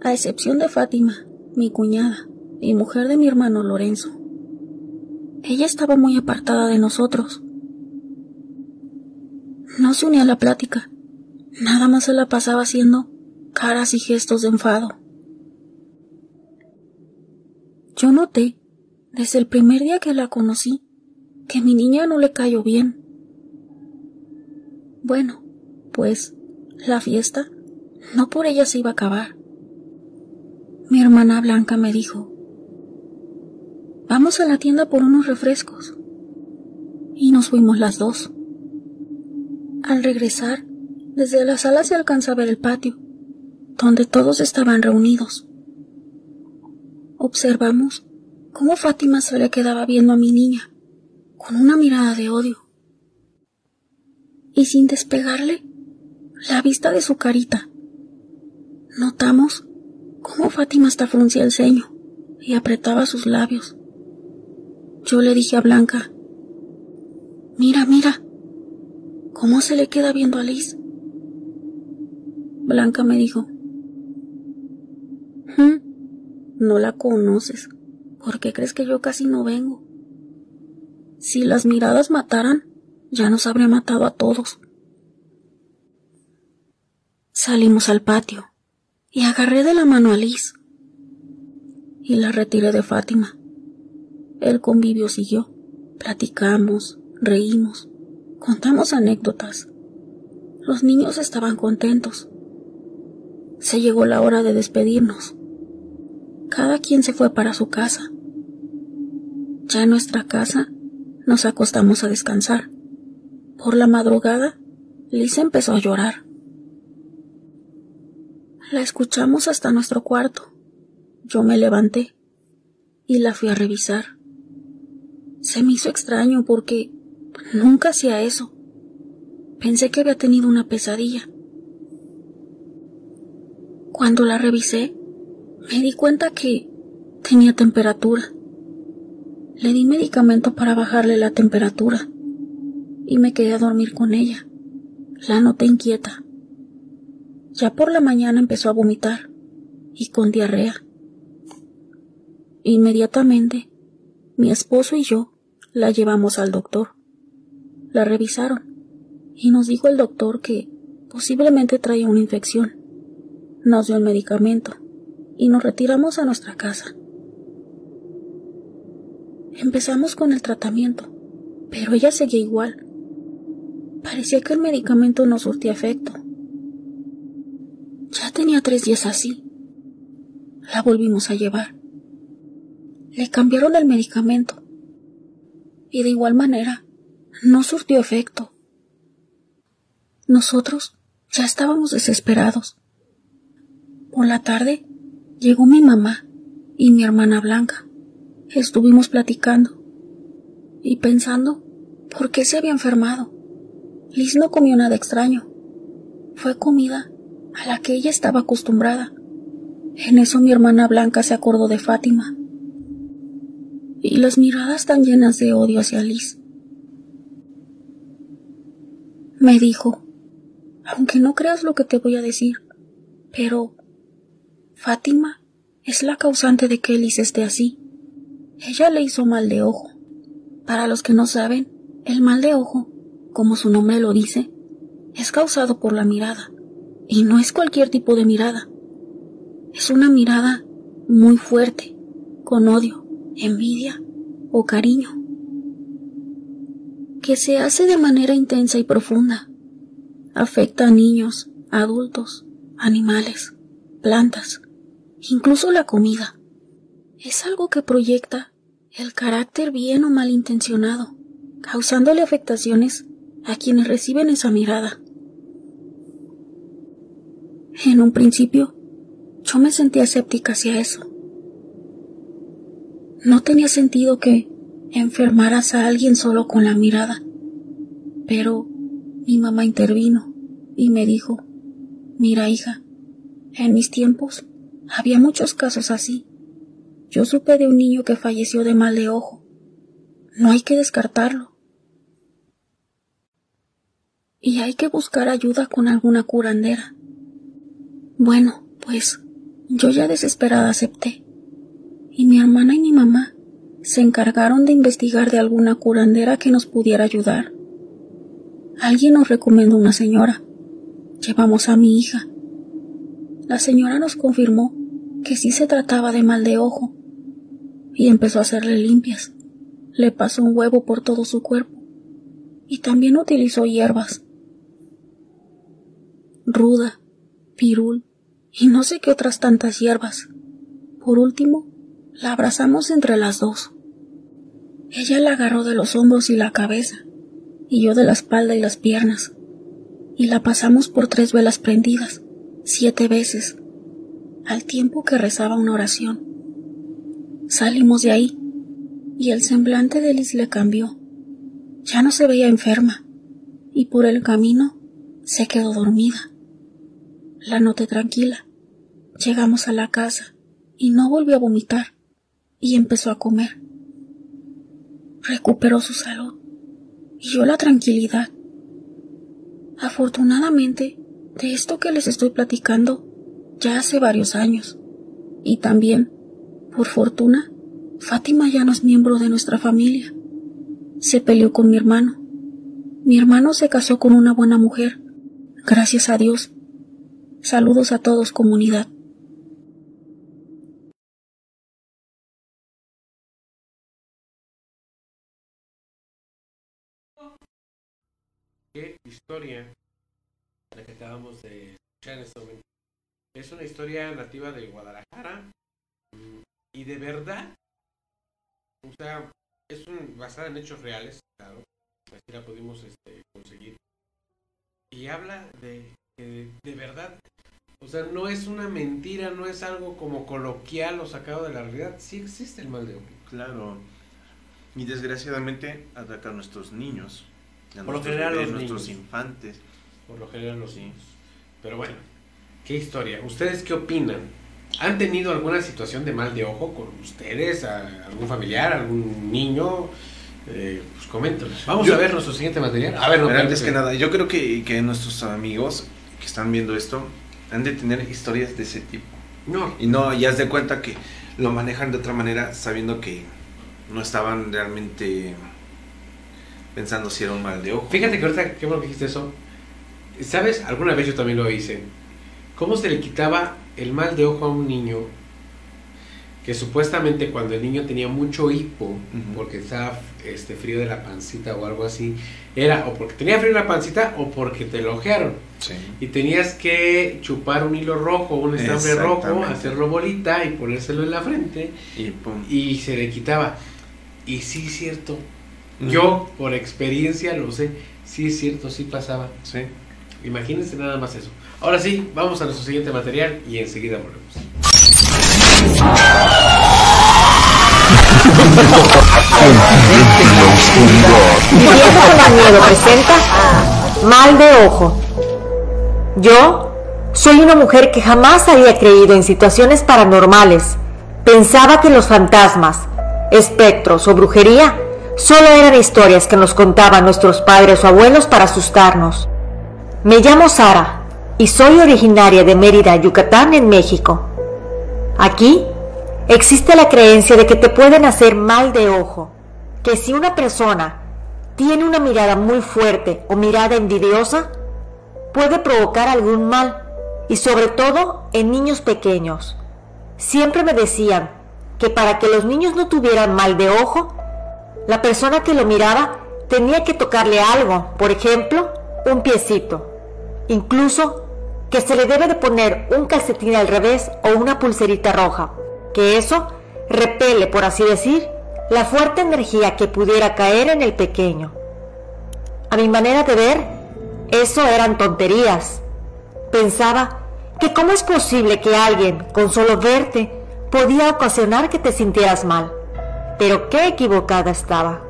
Speaker 15: a excepción de Fátima, mi cuñada y mujer de mi hermano Lorenzo. Ella estaba muy apartada de nosotros. No se unía a la plática, nada más se la pasaba haciendo caras y gestos de enfado. Yo noté desde el primer día que la conocí, que mi niña no le cayó bien. Bueno, pues la fiesta no por ella se iba a acabar. Mi hermana Blanca me dijo, vamos a la tienda por unos refrescos. Y nos fuimos las dos. Al regresar, desde la sala se alcanza a ver el patio, donde todos estaban reunidos. Observamos cómo Fátima se le quedaba viendo a mi niña, con una mirada de odio. Y sin despegarle la vista de su carita, notamos cómo Fátima hasta fruncía el ceño y apretaba sus labios. Yo le dije a Blanca, mira, mira, cómo se le queda viendo a Liz. Blanca me dijo, no la conoces. ¿Por qué crees que yo casi no vengo? Si las miradas mataran, ya nos habría matado a todos. Salimos al patio y agarré de la mano a Liz y la retiré de Fátima. El convivio siguió. Platicamos, reímos, contamos anécdotas. Los niños estaban contentos. Se llegó la hora de despedirnos. Cada quien se fue para su casa. Ya en nuestra casa nos acostamos a descansar. Por la madrugada, Liz empezó a llorar. La escuchamos hasta nuestro cuarto. Yo me levanté y la fui a revisar. Se me hizo extraño porque nunca hacía eso. Pensé que había tenido una pesadilla. Cuando la revisé, me di cuenta que tenía temperatura. Le di medicamento para bajarle la temperatura y me quedé a dormir con ella, La noté inquieta. Ya por la mañana empezó a vomitar y con diarrea. Inmediatamente, mi esposo y yo la llevamos al doctor. La revisaron y nos dijo el doctor que posiblemente traía una infección. Nos dio el medicamento y nos retiramos a nuestra casa. Empezamos con el tratamiento, pero ella seguía igual. Parecía que el medicamento no surtía efecto. Ya tenía tres días así. La volvimos a llevar. Le cambiaron el medicamento. Y de igual manera, no surtió efecto. Nosotros ya estábamos desesperados. Por la tarde llegó mi mamá y mi hermana Blanca. Estuvimos platicando y pensando por qué se había enfermado. Liz no comió nada extraño. Fue comida a la que ella estaba acostumbrada. En eso mi hermana Blanca se acordó de Fátima. Y las miradas tan llenas de odio hacia Liz. Me dijo, aunque no creas lo que te voy a decir, pero Fátima es la causante de que Liz esté así. Ella le hizo mal de ojo. Para los que no saben, el mal de ojo, como su nombre lo dice, es causado por la mirada. Y no es cualquier tipo de mirada. Es una mirada muy fuerte, con odio, envidia o cariño, que se hace de manera intensa y profunda. Afecta a niños, adultos, animales, plantas, incluso la comida. Es algo que proyecta el carácter bien o mal intencionado, causándole afectaciones a quienes reciben esa mirada. En un principio, yo me sentía escéptica hacia eso. No tenía sentido que enfermaras a alguien solo con la mirada. Pero mi mamá intervino y me dijo, mira hija, en mis tiempos había muchos casos así. Yo supe de un niño que falleció de mal de ojo. No hay que descartarlo. Y hay que buscar ayuda con alguna curandera. Bueno, pues yo ya desesperada acepté. Y mi hermana y mi mamá se encargaron de investigar de alguna curandera que nos pudiera ayudar. Alguien nos recomendó una señora. Llevamos a mi hija. La señora nos confirmó que sí se trataba de mal de ojo y empezó a hacerle limpias. Le pasó un huevo por todo su cuerpo y también utilizó hierbas. Ruda, pirul, y no sé qué otras tantas hierbas. Por último, la abrazamos entre las dos. Ella la agarró de los hombros y la cabeza, y yo de la espalda y las piernas, y la pasamos por tres velas prendidas, siete veces, al tiempo que rezaba una oración. Salimos de ahí, y el semblante de Liz le cambió. Ya no se veía enferma, y por el camino se quedó dormida. La noté tranquila. Llegamos a la casa y no volvió a vomitar y empezó a comer. Recuperó su salud y yo la tranquilidad. Afortunadamente, de esto que les estoy platicando ya hace varios años. Y también, por fortuna, Fátima ya no es miembro de nuestra familia. Se peleó con mi hermano. Mi hermano se casó con una buena mujer. Gracias a Dios, Saludos a todos comunidad.
Speaker 2: Historia la que acabamos de escuchar en este momento. Es una historia nativa de Guadalajara mm, y de verdad, o sea, es un, basada en hechos reales, claro, así la pudimos este, conseguir. Y habla de de verdad, o sea, no es una mentira, no es algo como coloquial o sacado de la realidad, sí existe el mal de ojo.
Speaker 3: Claro. Y desgraciadamente ataca a nuestros niños.
Speaker 2: A Por lo general los
Speaker 3: nuestros infantes.
Speaker 2: Por lo general los niños. Pero bueno, qué historia. ¿Ustedes qué opinan? ¿Han tenido alguna situación de mal de ojo con ustedes? ¿Algún familiar? ¿Algún niño? eh, pues coméntanos. Vamos a ver nuestro siguiente material. A ver, no,
Speaker 3: Pero antes que nada, yo creo que, que nuestros amigos que están viendo esto han de tener historias de ese tipo.
Speaker 2: No.
Speaker 3: Y no, ya haz de cuenta que lo manejan de otra manera sabiendo que no estaban realmente pensando si era un mal de ojo.
Speaker 2: Fíjate que ahorita, qué bueno que dijiste eso. ¿Sabes? Alguna vez yo también lo hice. ¿Cómo se le quitaba el mal de ojo a un niño que supuestamente cuando el niño tenía mucho hipo, porque estaba este, frío de la pancita o algo así, era o porque tenía frío en la pancita o porque te lo ojearon. Y tenías que chupar un hilo rojo, un estambre rojo, hacerlo bolita y ponérselo en la frente
Speaker 3: Y pum.
Speaker 2: y se le quitaba. Y sí cierto. Yo por experiencia lo sé. Sí es cierto, sí pasaba.
Speaker 3: Sí.
Speaker 2: Imagínense nada más eso. Ahora sí, vamos a nuestro siguiente material y enseguida volvemos.
Speaker 16: Viviendo con el miedo presenta Mal de Ojo. Yo soy una mujer que jamás había creído en situaciones paranormales. Pensaba que los fantasmas, espectros o brujería solo eran historias que nos contaban nuestros padres o abuelos para asustarnos. Me llamo Sara y soy originaria de Mérida, Yucatán, en México. Aquí existe la creencia de que te pueden hacer mal de ojo, que si una persona tiene una mirada muy fuerte o mirada envidiosa, puede provocar algún mal, y sobre todo en niños pequeños. Siempre me decían que para que los niños no tuvieran mal de ojo, la persona que lo miraba tenía que tocarle algo, por ejemplo, un piecito. Incluso que se le debe de poner un calcetín al revés o una pulserita roja, que eso repele, por así decir, la fuerte energía que pudiera caer en el pequeño. A mi manera de ver, eso eran tonterías. Pensaba que cómo es posible que alguien, con solo verte, podía ocasionar que te sintieras mal. Pero qué equivocada estaba.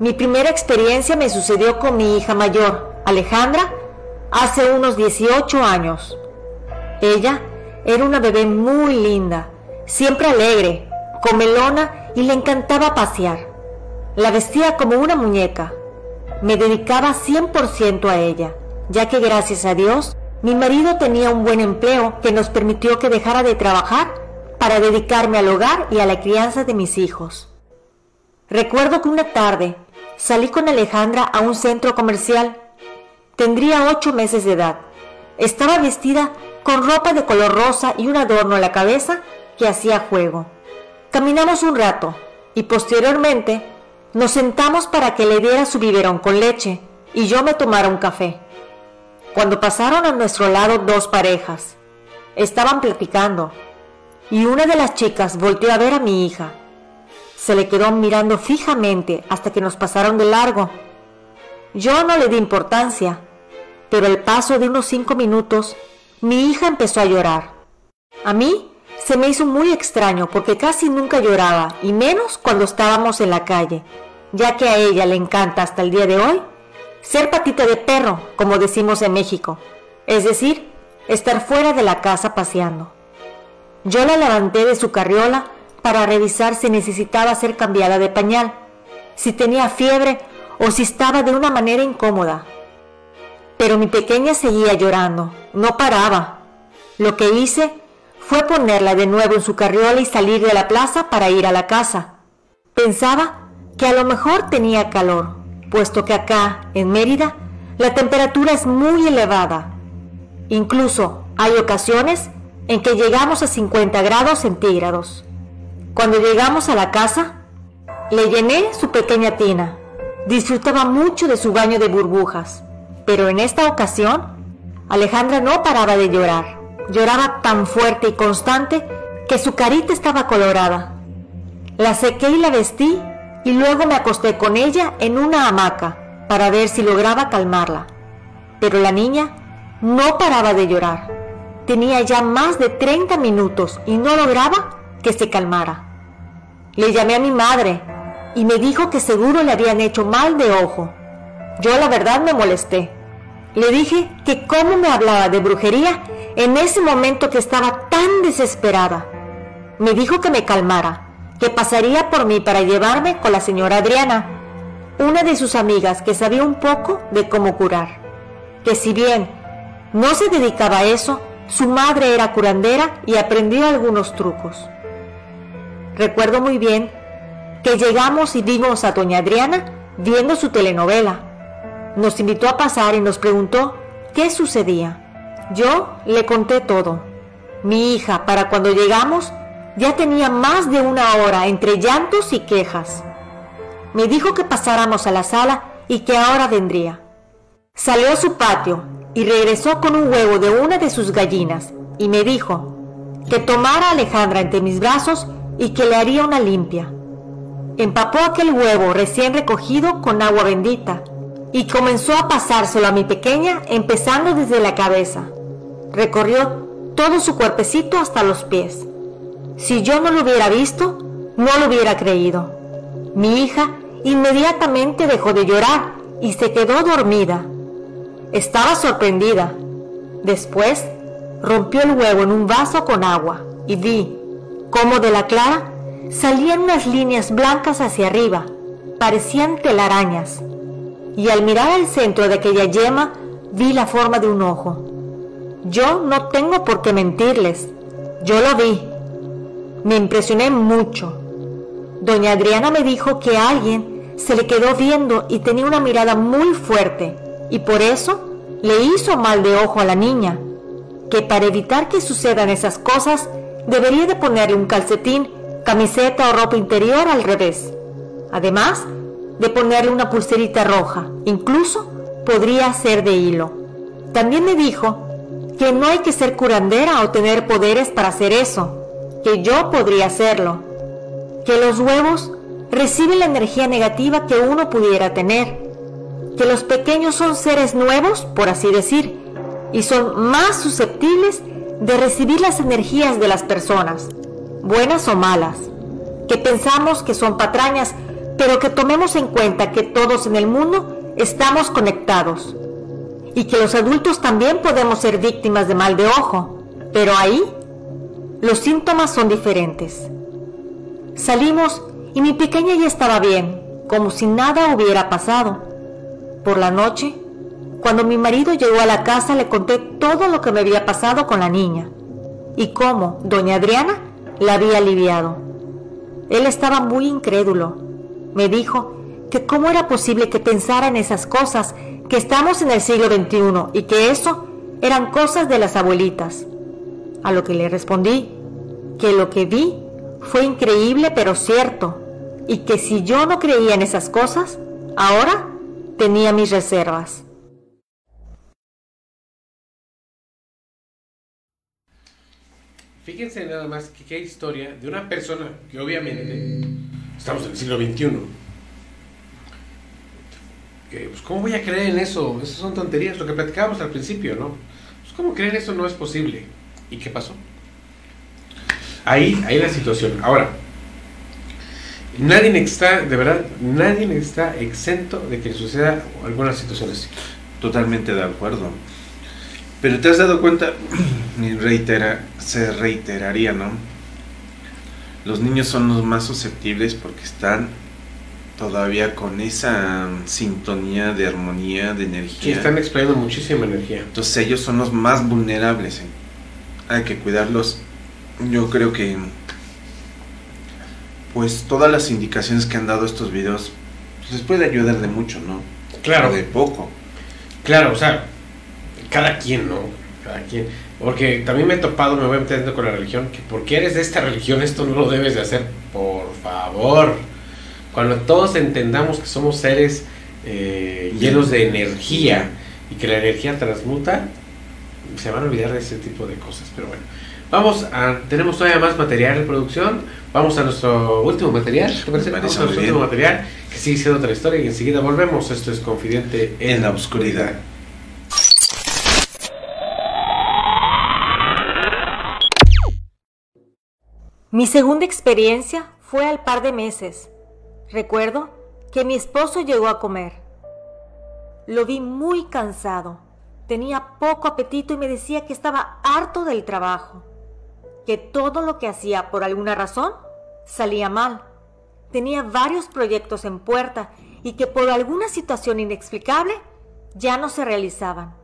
Speaker 16: Mi primera experiencia me sucedió con mi hija mayor, Alejandra, hace unos 18 años. Ella era una bebé muy linda, siempre alegre, comelona y le encantaba pasear. La vestía como una muñeca. Me dedicaba 100% a ella, ya que gracias a Dios mi marido tenía un buen empleo que nos permitió que dejara de trabajar para dedicarme al hogar y a la crianza de mis hijos. Recuerdo que una tarde salí con Alejandra a un centro comercial. Tendría ocho meses de edad. Estaba vestida con ropa de color rosa y un adorno en la cabeza que hacía juego. Caminamos un rato y posteriormente nos sentamos para que le diera su biberón con leche y yo me tomara un café. Cuando pasaron a nuestro lado dos parejas, estaban platicando y una de las chicas volteó a ver a mi hija. Se le quedó mirando fijamente hasta que nos pasaron de largo. Yo no le di importancia, pero al paso de unos cinco minutos, mi hija empezó a llorar. A mí se me hizo muy extraño porque casi nunca lloraba, y menos cuando estábamos en la calle, ya que a ella le encanta hasta el día de hoy ser patita de perro, como decimos en México, es decir, estar fuera de la casa paseando. Yo la levanté de su carriola para revisar si necesitaba ser cambiada de pañal, si tenía fiebre o si estaba de una manera incómoda. Pero mi pequeña seguía llorando, no paraba. Lo que hice fue ponerla de nuevo en su carriola y salir de la plaza para ir a la casa. Pensaba que a lo mejor tenía calor, puesto que acá, en Mérida, la temperatura es muy elevada. Incluso hay ocasiones en que llegamos a 50 grados centígrados. Cuando llegamos a la casa, le llené su pequeña tina. Disfrutaba mucho de su baño de burbujas, pero en esta ocasión, Alejandra no paraba de llorar. Lloraba tan fuerte y constante que su carita estaba colorada. La sequé y la vestí y luego me acosté con ella en una hamaca para ver si lograba calmarla. Pero la niña no paraba de llorar. Tenía ya más de 30 minutos y no lograba que se calmara. Le llamé a mi madre y me dijo que seguro le habían hecho mal de ojo. Yo la verdad me molesté. Le dije que cómo me hablaba de brujería en ese momento que estaba tan desesperada. Me dijo que me calmara, que pasaría por mí para llevarme con la señora Adriana, una de sus amigas que sabía un poco de cómo curar. Que si bien no se dedicaba a eso, su madre era curandera y aprendió algunos trucos. Recuerdo muy bien que llegamos y vimos a doña Adriana viendo su telenovela. Nos invitó a pasar y nos preguntó qué sucedía. Yo le conté todo. Mi hija, para cuando llegamos, ya tenía más de una hora entre llantos y quejas. Me dijo que pasáramos a la sala y que ahora vendría. Salió a su patio y regresó con un huevo de una de sus gallinas y me dijo que tomara a Alejandra entre mis brazos y que le haría una limpia. Empapó aquel huevo recién recogido con agua bendita y comenzó a pasárselo a mi pequeña empezando desde la cabeza. Recorrió todo su cuerpecito hasta los pies. Si yo no lo hubiera visto, no lo hubiera creído. Mi hija inmediatamente dejó de llorar y se quedó dormida. Estaba sorprendida. Después rompió el huevo en un vaso con agua y vi cómo de la clara salían unas líneas blancas hacia arriba, parecían telarañas. Y al mirar al centro de aquella yema vi la forma de un ojo. Yo no tengo por qué mentirles, yo lo vi me impresioné mucho. Doña Adriana me dijo que alguien se le quedó viendo y tenía una mirada muy fuerte y por eso le hizo mal de ojo a la niña, que para evitar que sucedan esas cosas debería de ponerle un calcetín, camiseta o ropa interior al revés. Además de ponerle una pulserita roja, incluso podría ser de hilo. También me dijo que no hay que ser curandera o tener poderes para hacer eso que yo podría hacerlo, que los huevos reciben la energía negativa que uno pudiera tener, que los pequeños son seres nuevos, por así decir, y son más susceptibles de recibir las energías de las personas, buenas o malas, que pensamos que son patrañas, pero que tomemos en cuenta que todos en el mundo estamos conectados y que los adultos también podemos ser víctimas de mal de ojo, pero ahí los síntomas son diferentes. Salimos y mi pequeña ya estaba bien, como si nada hubiera pasado. Por la noche, cuando mi marido llegó a la casa, le conté todo lo que me había pasado con la niña y cómo doña Adriana la había aliviado. Él estaba muy incrédulo. Me dijo que cómo era posible que pensara en esas cosas, que estamos en el siglo XXI y que eso eran cosas de las abuelitas. A lo que le respondí que lo que vi fue increíble pero cierto, y que si yo no creía en esas cosas, ahora tenía mis reservas.
Speaker 2: Fíjense nada más que qué historia de una persona que obviamente estamos en el siglo XXI. Pues, ¿Cómo voy a creer en eso? Esas son tonterías, lo que platicábamos al principio, ¿no? Pues, ¿Cómo creer eso no es posible? ¿Y qué pasó? Ahí, ahí la situación. Ahora, nadie está, de verdad, nadie está exento de que suceda algunas situaciones así.
Speaker 3: Totalmente de acuerdo. Pero te has dado cuenta, y reitera, se reiteraría, ¿no? Los niños son los más susceptibles porque están todavía con esa sintonía de armonía, de energía.
Speaker 2: Sí, están explotando muchísima energía.
Speaker 3: Entonces ellos son los más vulnerables. Hay que cuidarlos. Yo creo que pues todas las indicaciones que han dado estos videos pues, les puede ayudar de mucho, ¿no?
Speaker 2: Claro.
Speaker 3: O de poco.
Speaker 2: Claro, o sea, cada quien, ¿no? Cada quien. Porque también me he topado, me voy metiendo con la religión, que porque eres de esta religión esto no lo debes de hacer, por favor. Cuando todos entendamos que somos seres eh, llenos de energía y que la energía transmuta, se van a olvidar de ese tipo de cosas, pero bueno. Vamos a, tenemos todavía más material de producción. Vamos a nuestro último material. ¿Te parece? Vamos a nuestro último material, que sigue siendo otra historia y enseguida volvemos. Esto es Confidente en,
Speaker 3: la Oscuridad.
Speaker 16: Mi segunda experiencia fue al par de meses. Recuerdo que mi esposo llegó a comer. Lo vi muy cansado. Tenía poco apetito y me decía que estaba harto del trabajo que todo lo que hacía por alguna razón salía mal. Tenía varios proyectos en puerta y que por alguna situación inexplicable ya no se realizaban.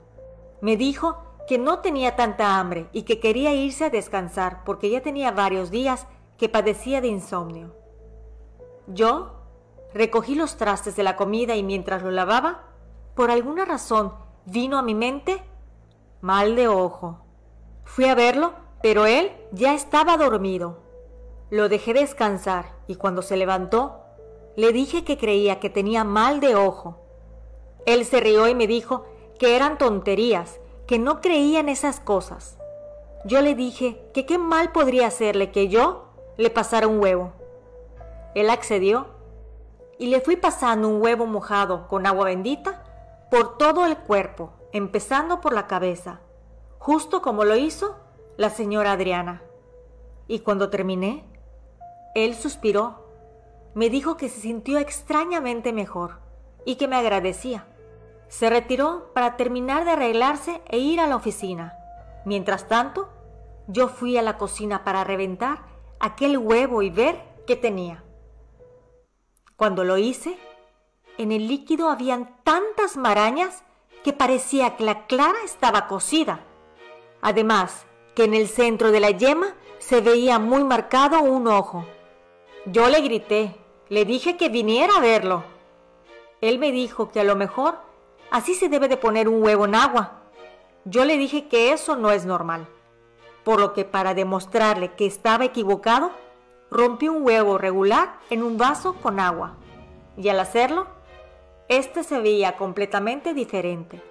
Speaker 16: Me dijo que no tenía tanta hambre y que quería irse a descansar porque ya tenía varios días que padecía de insomnio. Yo recogí los trastes de la comida y mientras lo lavaba, por alguna razón vino a mi mente mal de ojo. Fui a verlo, pero él ya estaba dormido. Lo dejé descansar y cuando se levantó, le dije que creía que tenía mal de ojo. Él se rió y me dijo que eran tonterías, que no creía en esas cosas. Yo le dije que qué mal podría hacerle que yo le pasara un huevo. Él accedió y le fui pasando un huevo mojado con agua bendita por todo el cuerpo, empezando por la cabeza, justo como lo hizo la señora Adriana. Y cuando terminé, él suspiró, me dijo que se sintió extrañamente mejor y que me agradecía. Se retiró para terminar de arreglarse e ir a la oficina. Mientras tanto, yo fui a la cocina para reventar aquel huevo y ver qué tenía. Cuando lo hice, en el líquido habían tantas marañas que parecía que la clara estaba cocida. Además, que en el centro de la yema se veía muy marcado un ojo. Yo le grité, le dije que viniera a verlo. Él me dijo que a lo mejor así se debe de poner un huevo en agua. Yo le dije que eso no es normal, por lo que para demostrarle que estaba equivocado, rompí un huevo regular en un vaso con agua. Y al hacerlo, este se veía completamente diferente.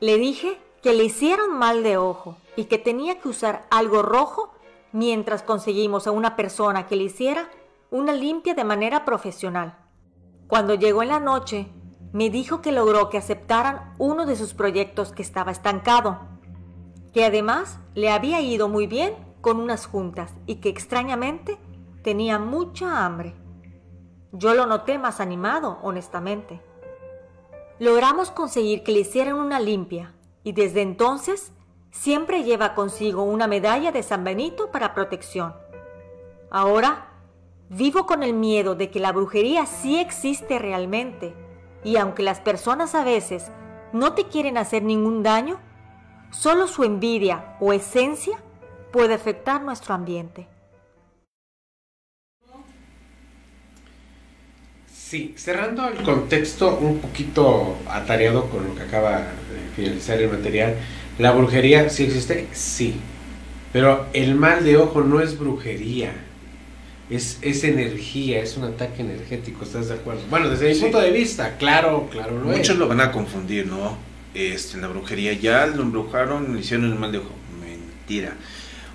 Speaker 16: Le dije que le hicieron mal de ojo y que tenía que usar algo rojo mientras conseguimos a una persona que le hiciera una limpia de manera profesional. Cuando llegó en la noche, me dijo que logró que aceptaran uno de sus proyectos que estaba estancado, que además le había ido muy bien con unas juntas y que extrañamente tenía mucha hambre. Yo lo noté más animado, honestamente. Logramos conseguir que le hicieran una limpia y desde entonces Siempre lleva consigo una medalla de San Benito para protección. Ahora vivo con el miedo de que la brujería sí existe realmente y aunque las personas a veces no te quieren hacer ningún daño, solo su envidia o esencia puede afectar nuestro ambiente.
Speaker 2: Sí, cerrando el contexto un poquito atareado con lo que acaba de finalizar el material, ¿La brujería sí existe? Sí. Pero el mal de ojo no es brujería. Es, es energía, es un ataque energético, ¿estás de acuerdo? Bueno, desde mi punto de vista, claro, claro
Speaker 3: lo Muchos lo van a confundir, ¿no? Este, en la brujería ya lo embrujaron, le hicieron el mal de ojo. Mentira.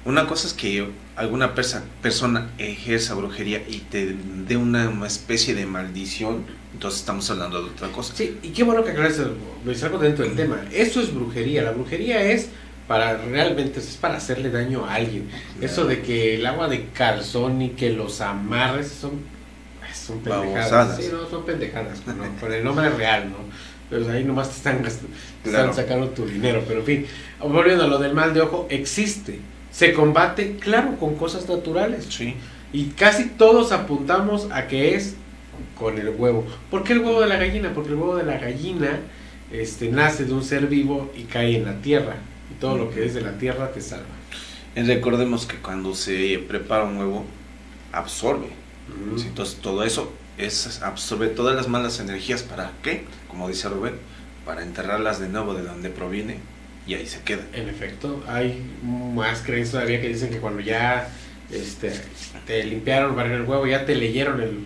Speaker 3: Una cosa es que alguna persona ejerza brujería y te dé una, especie de maldición, entonces estamos hablando de otra cosa.
Speaker 2: Sí, y qué bueno que aclares, lo algo dentro del tema. Eso es brujería. La brujería es para realmente, es para hacerle daño a alguien. Eso de que el agua de calzón y que los amarres son, son pendejadas. Sí, no, son pendejadas, con el nombre real, ¿no? Pero ahí nomás te están, están sacando tu dinero. Pero en fin, volviendo a lo del mal de ojo, existe se combate, claro, con cosas naturales.
Speaker 3: Sí.
Speaker 2: Y casi todos apuntamos a que es con el huevo. ¿Por qué el huevo de la gallina? Porque el huevo de la gallina este, nace de un ser vivo y cae en la tierra. Y todo lo que es de la tierra te salva.
Speaker 3: Y recordemos que cuando se prepara un huevo, absorbe. Entonces todo eso es, absorbe todas las malas energías. ¿Para qué? Como dice Rubén, para enterrarlas de nuevo de donde proviene y ahí se queda.
Speaker 2: En efecto, hay más creencias todavía que dicen que cuando ya este, te limpiaron para el huevo, ya te leyeron el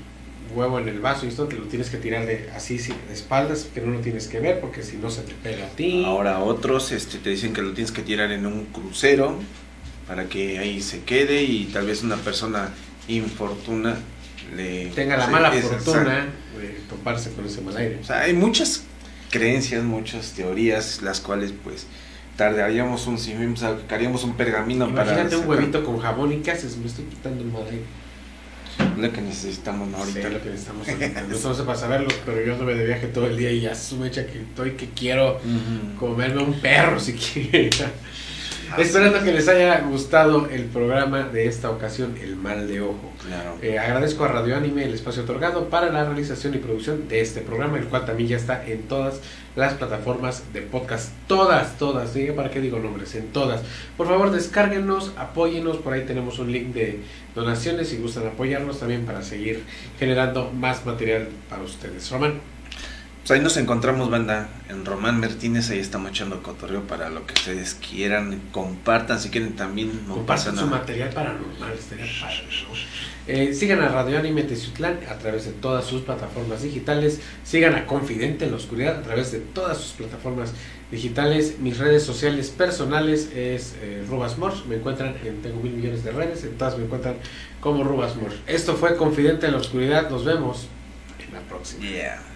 Speaker 2: huevo en el vaso y esto te lo tienes que tirar de así de espaldas, que no lo tienes que ver porque si no se te pega a ti.
Speaker 3: Ahora otros este, te dicen que lo tienes que tirar en un crucero para que ahí se quede y tal vez una persona infortuna le
Speaker 2: tenga la mala fortuna de toparse con ese mal aire.
Speaker 3: O sea, hay muchas creencias, muchas teorías, las cuales pues tardaríamos un, si sacaríamos un pergamino
Speaker 2: Imagínate para... Imagínate un huevito con jabón y ¿qué haces? Me estoy quitando madre.
Speaker 3: Lo que necesitamos ahorita.
Speaker 2: Sí, lo que necesitamos ahorita. no sé para saberlo, pero yo anduve de viaje todo el día y ya su mecha que estoy que quiero comerme un perro si quiero. Esperando que les haya gustado el programa de esta ocasión, El Mal de Ojo.
Speaker 3: Claro.
Speaker 2: Eh, agradezco a Radio Anime el espacio otorgado para la realización y producción de este programa, el cual también ya está en todas las plataformas de podcast. Todas, todas. ¿sí? ¿Para qué digo nombres? En todas. Por favor, descárguenos, apóyenos. Por ahí tenemos un link de donaciones si gustan apoyarnos también para seguir generando más material para ustedes. Román.
Speaker 3: Pues ahí nos encontramos, banda, en Román Martínez, ahí estamos echando cotorreo para lo que ustedes quieran, compartan, si quieren también, no pasa
Speaker 2: Compartan su
Speaker 3: nada.
Speaker 2: material paranormal, estaría padre, ¿no? Eh, sigan a Radio Anime Teciutlán a través de todas sus plataformas digitales. Sigan a Confidente en la Oscuridad a través de todas sus plataformas digitales. Mis redes sociales personales es eh, Rubas. Me encuentran en Tengo Mil Millones de Redes. En todas me encuentran como Rubas Mors. Esto fue Confidente en la Oscuridad. Nos vemos en la próxima.
Speaker 3: Yeah.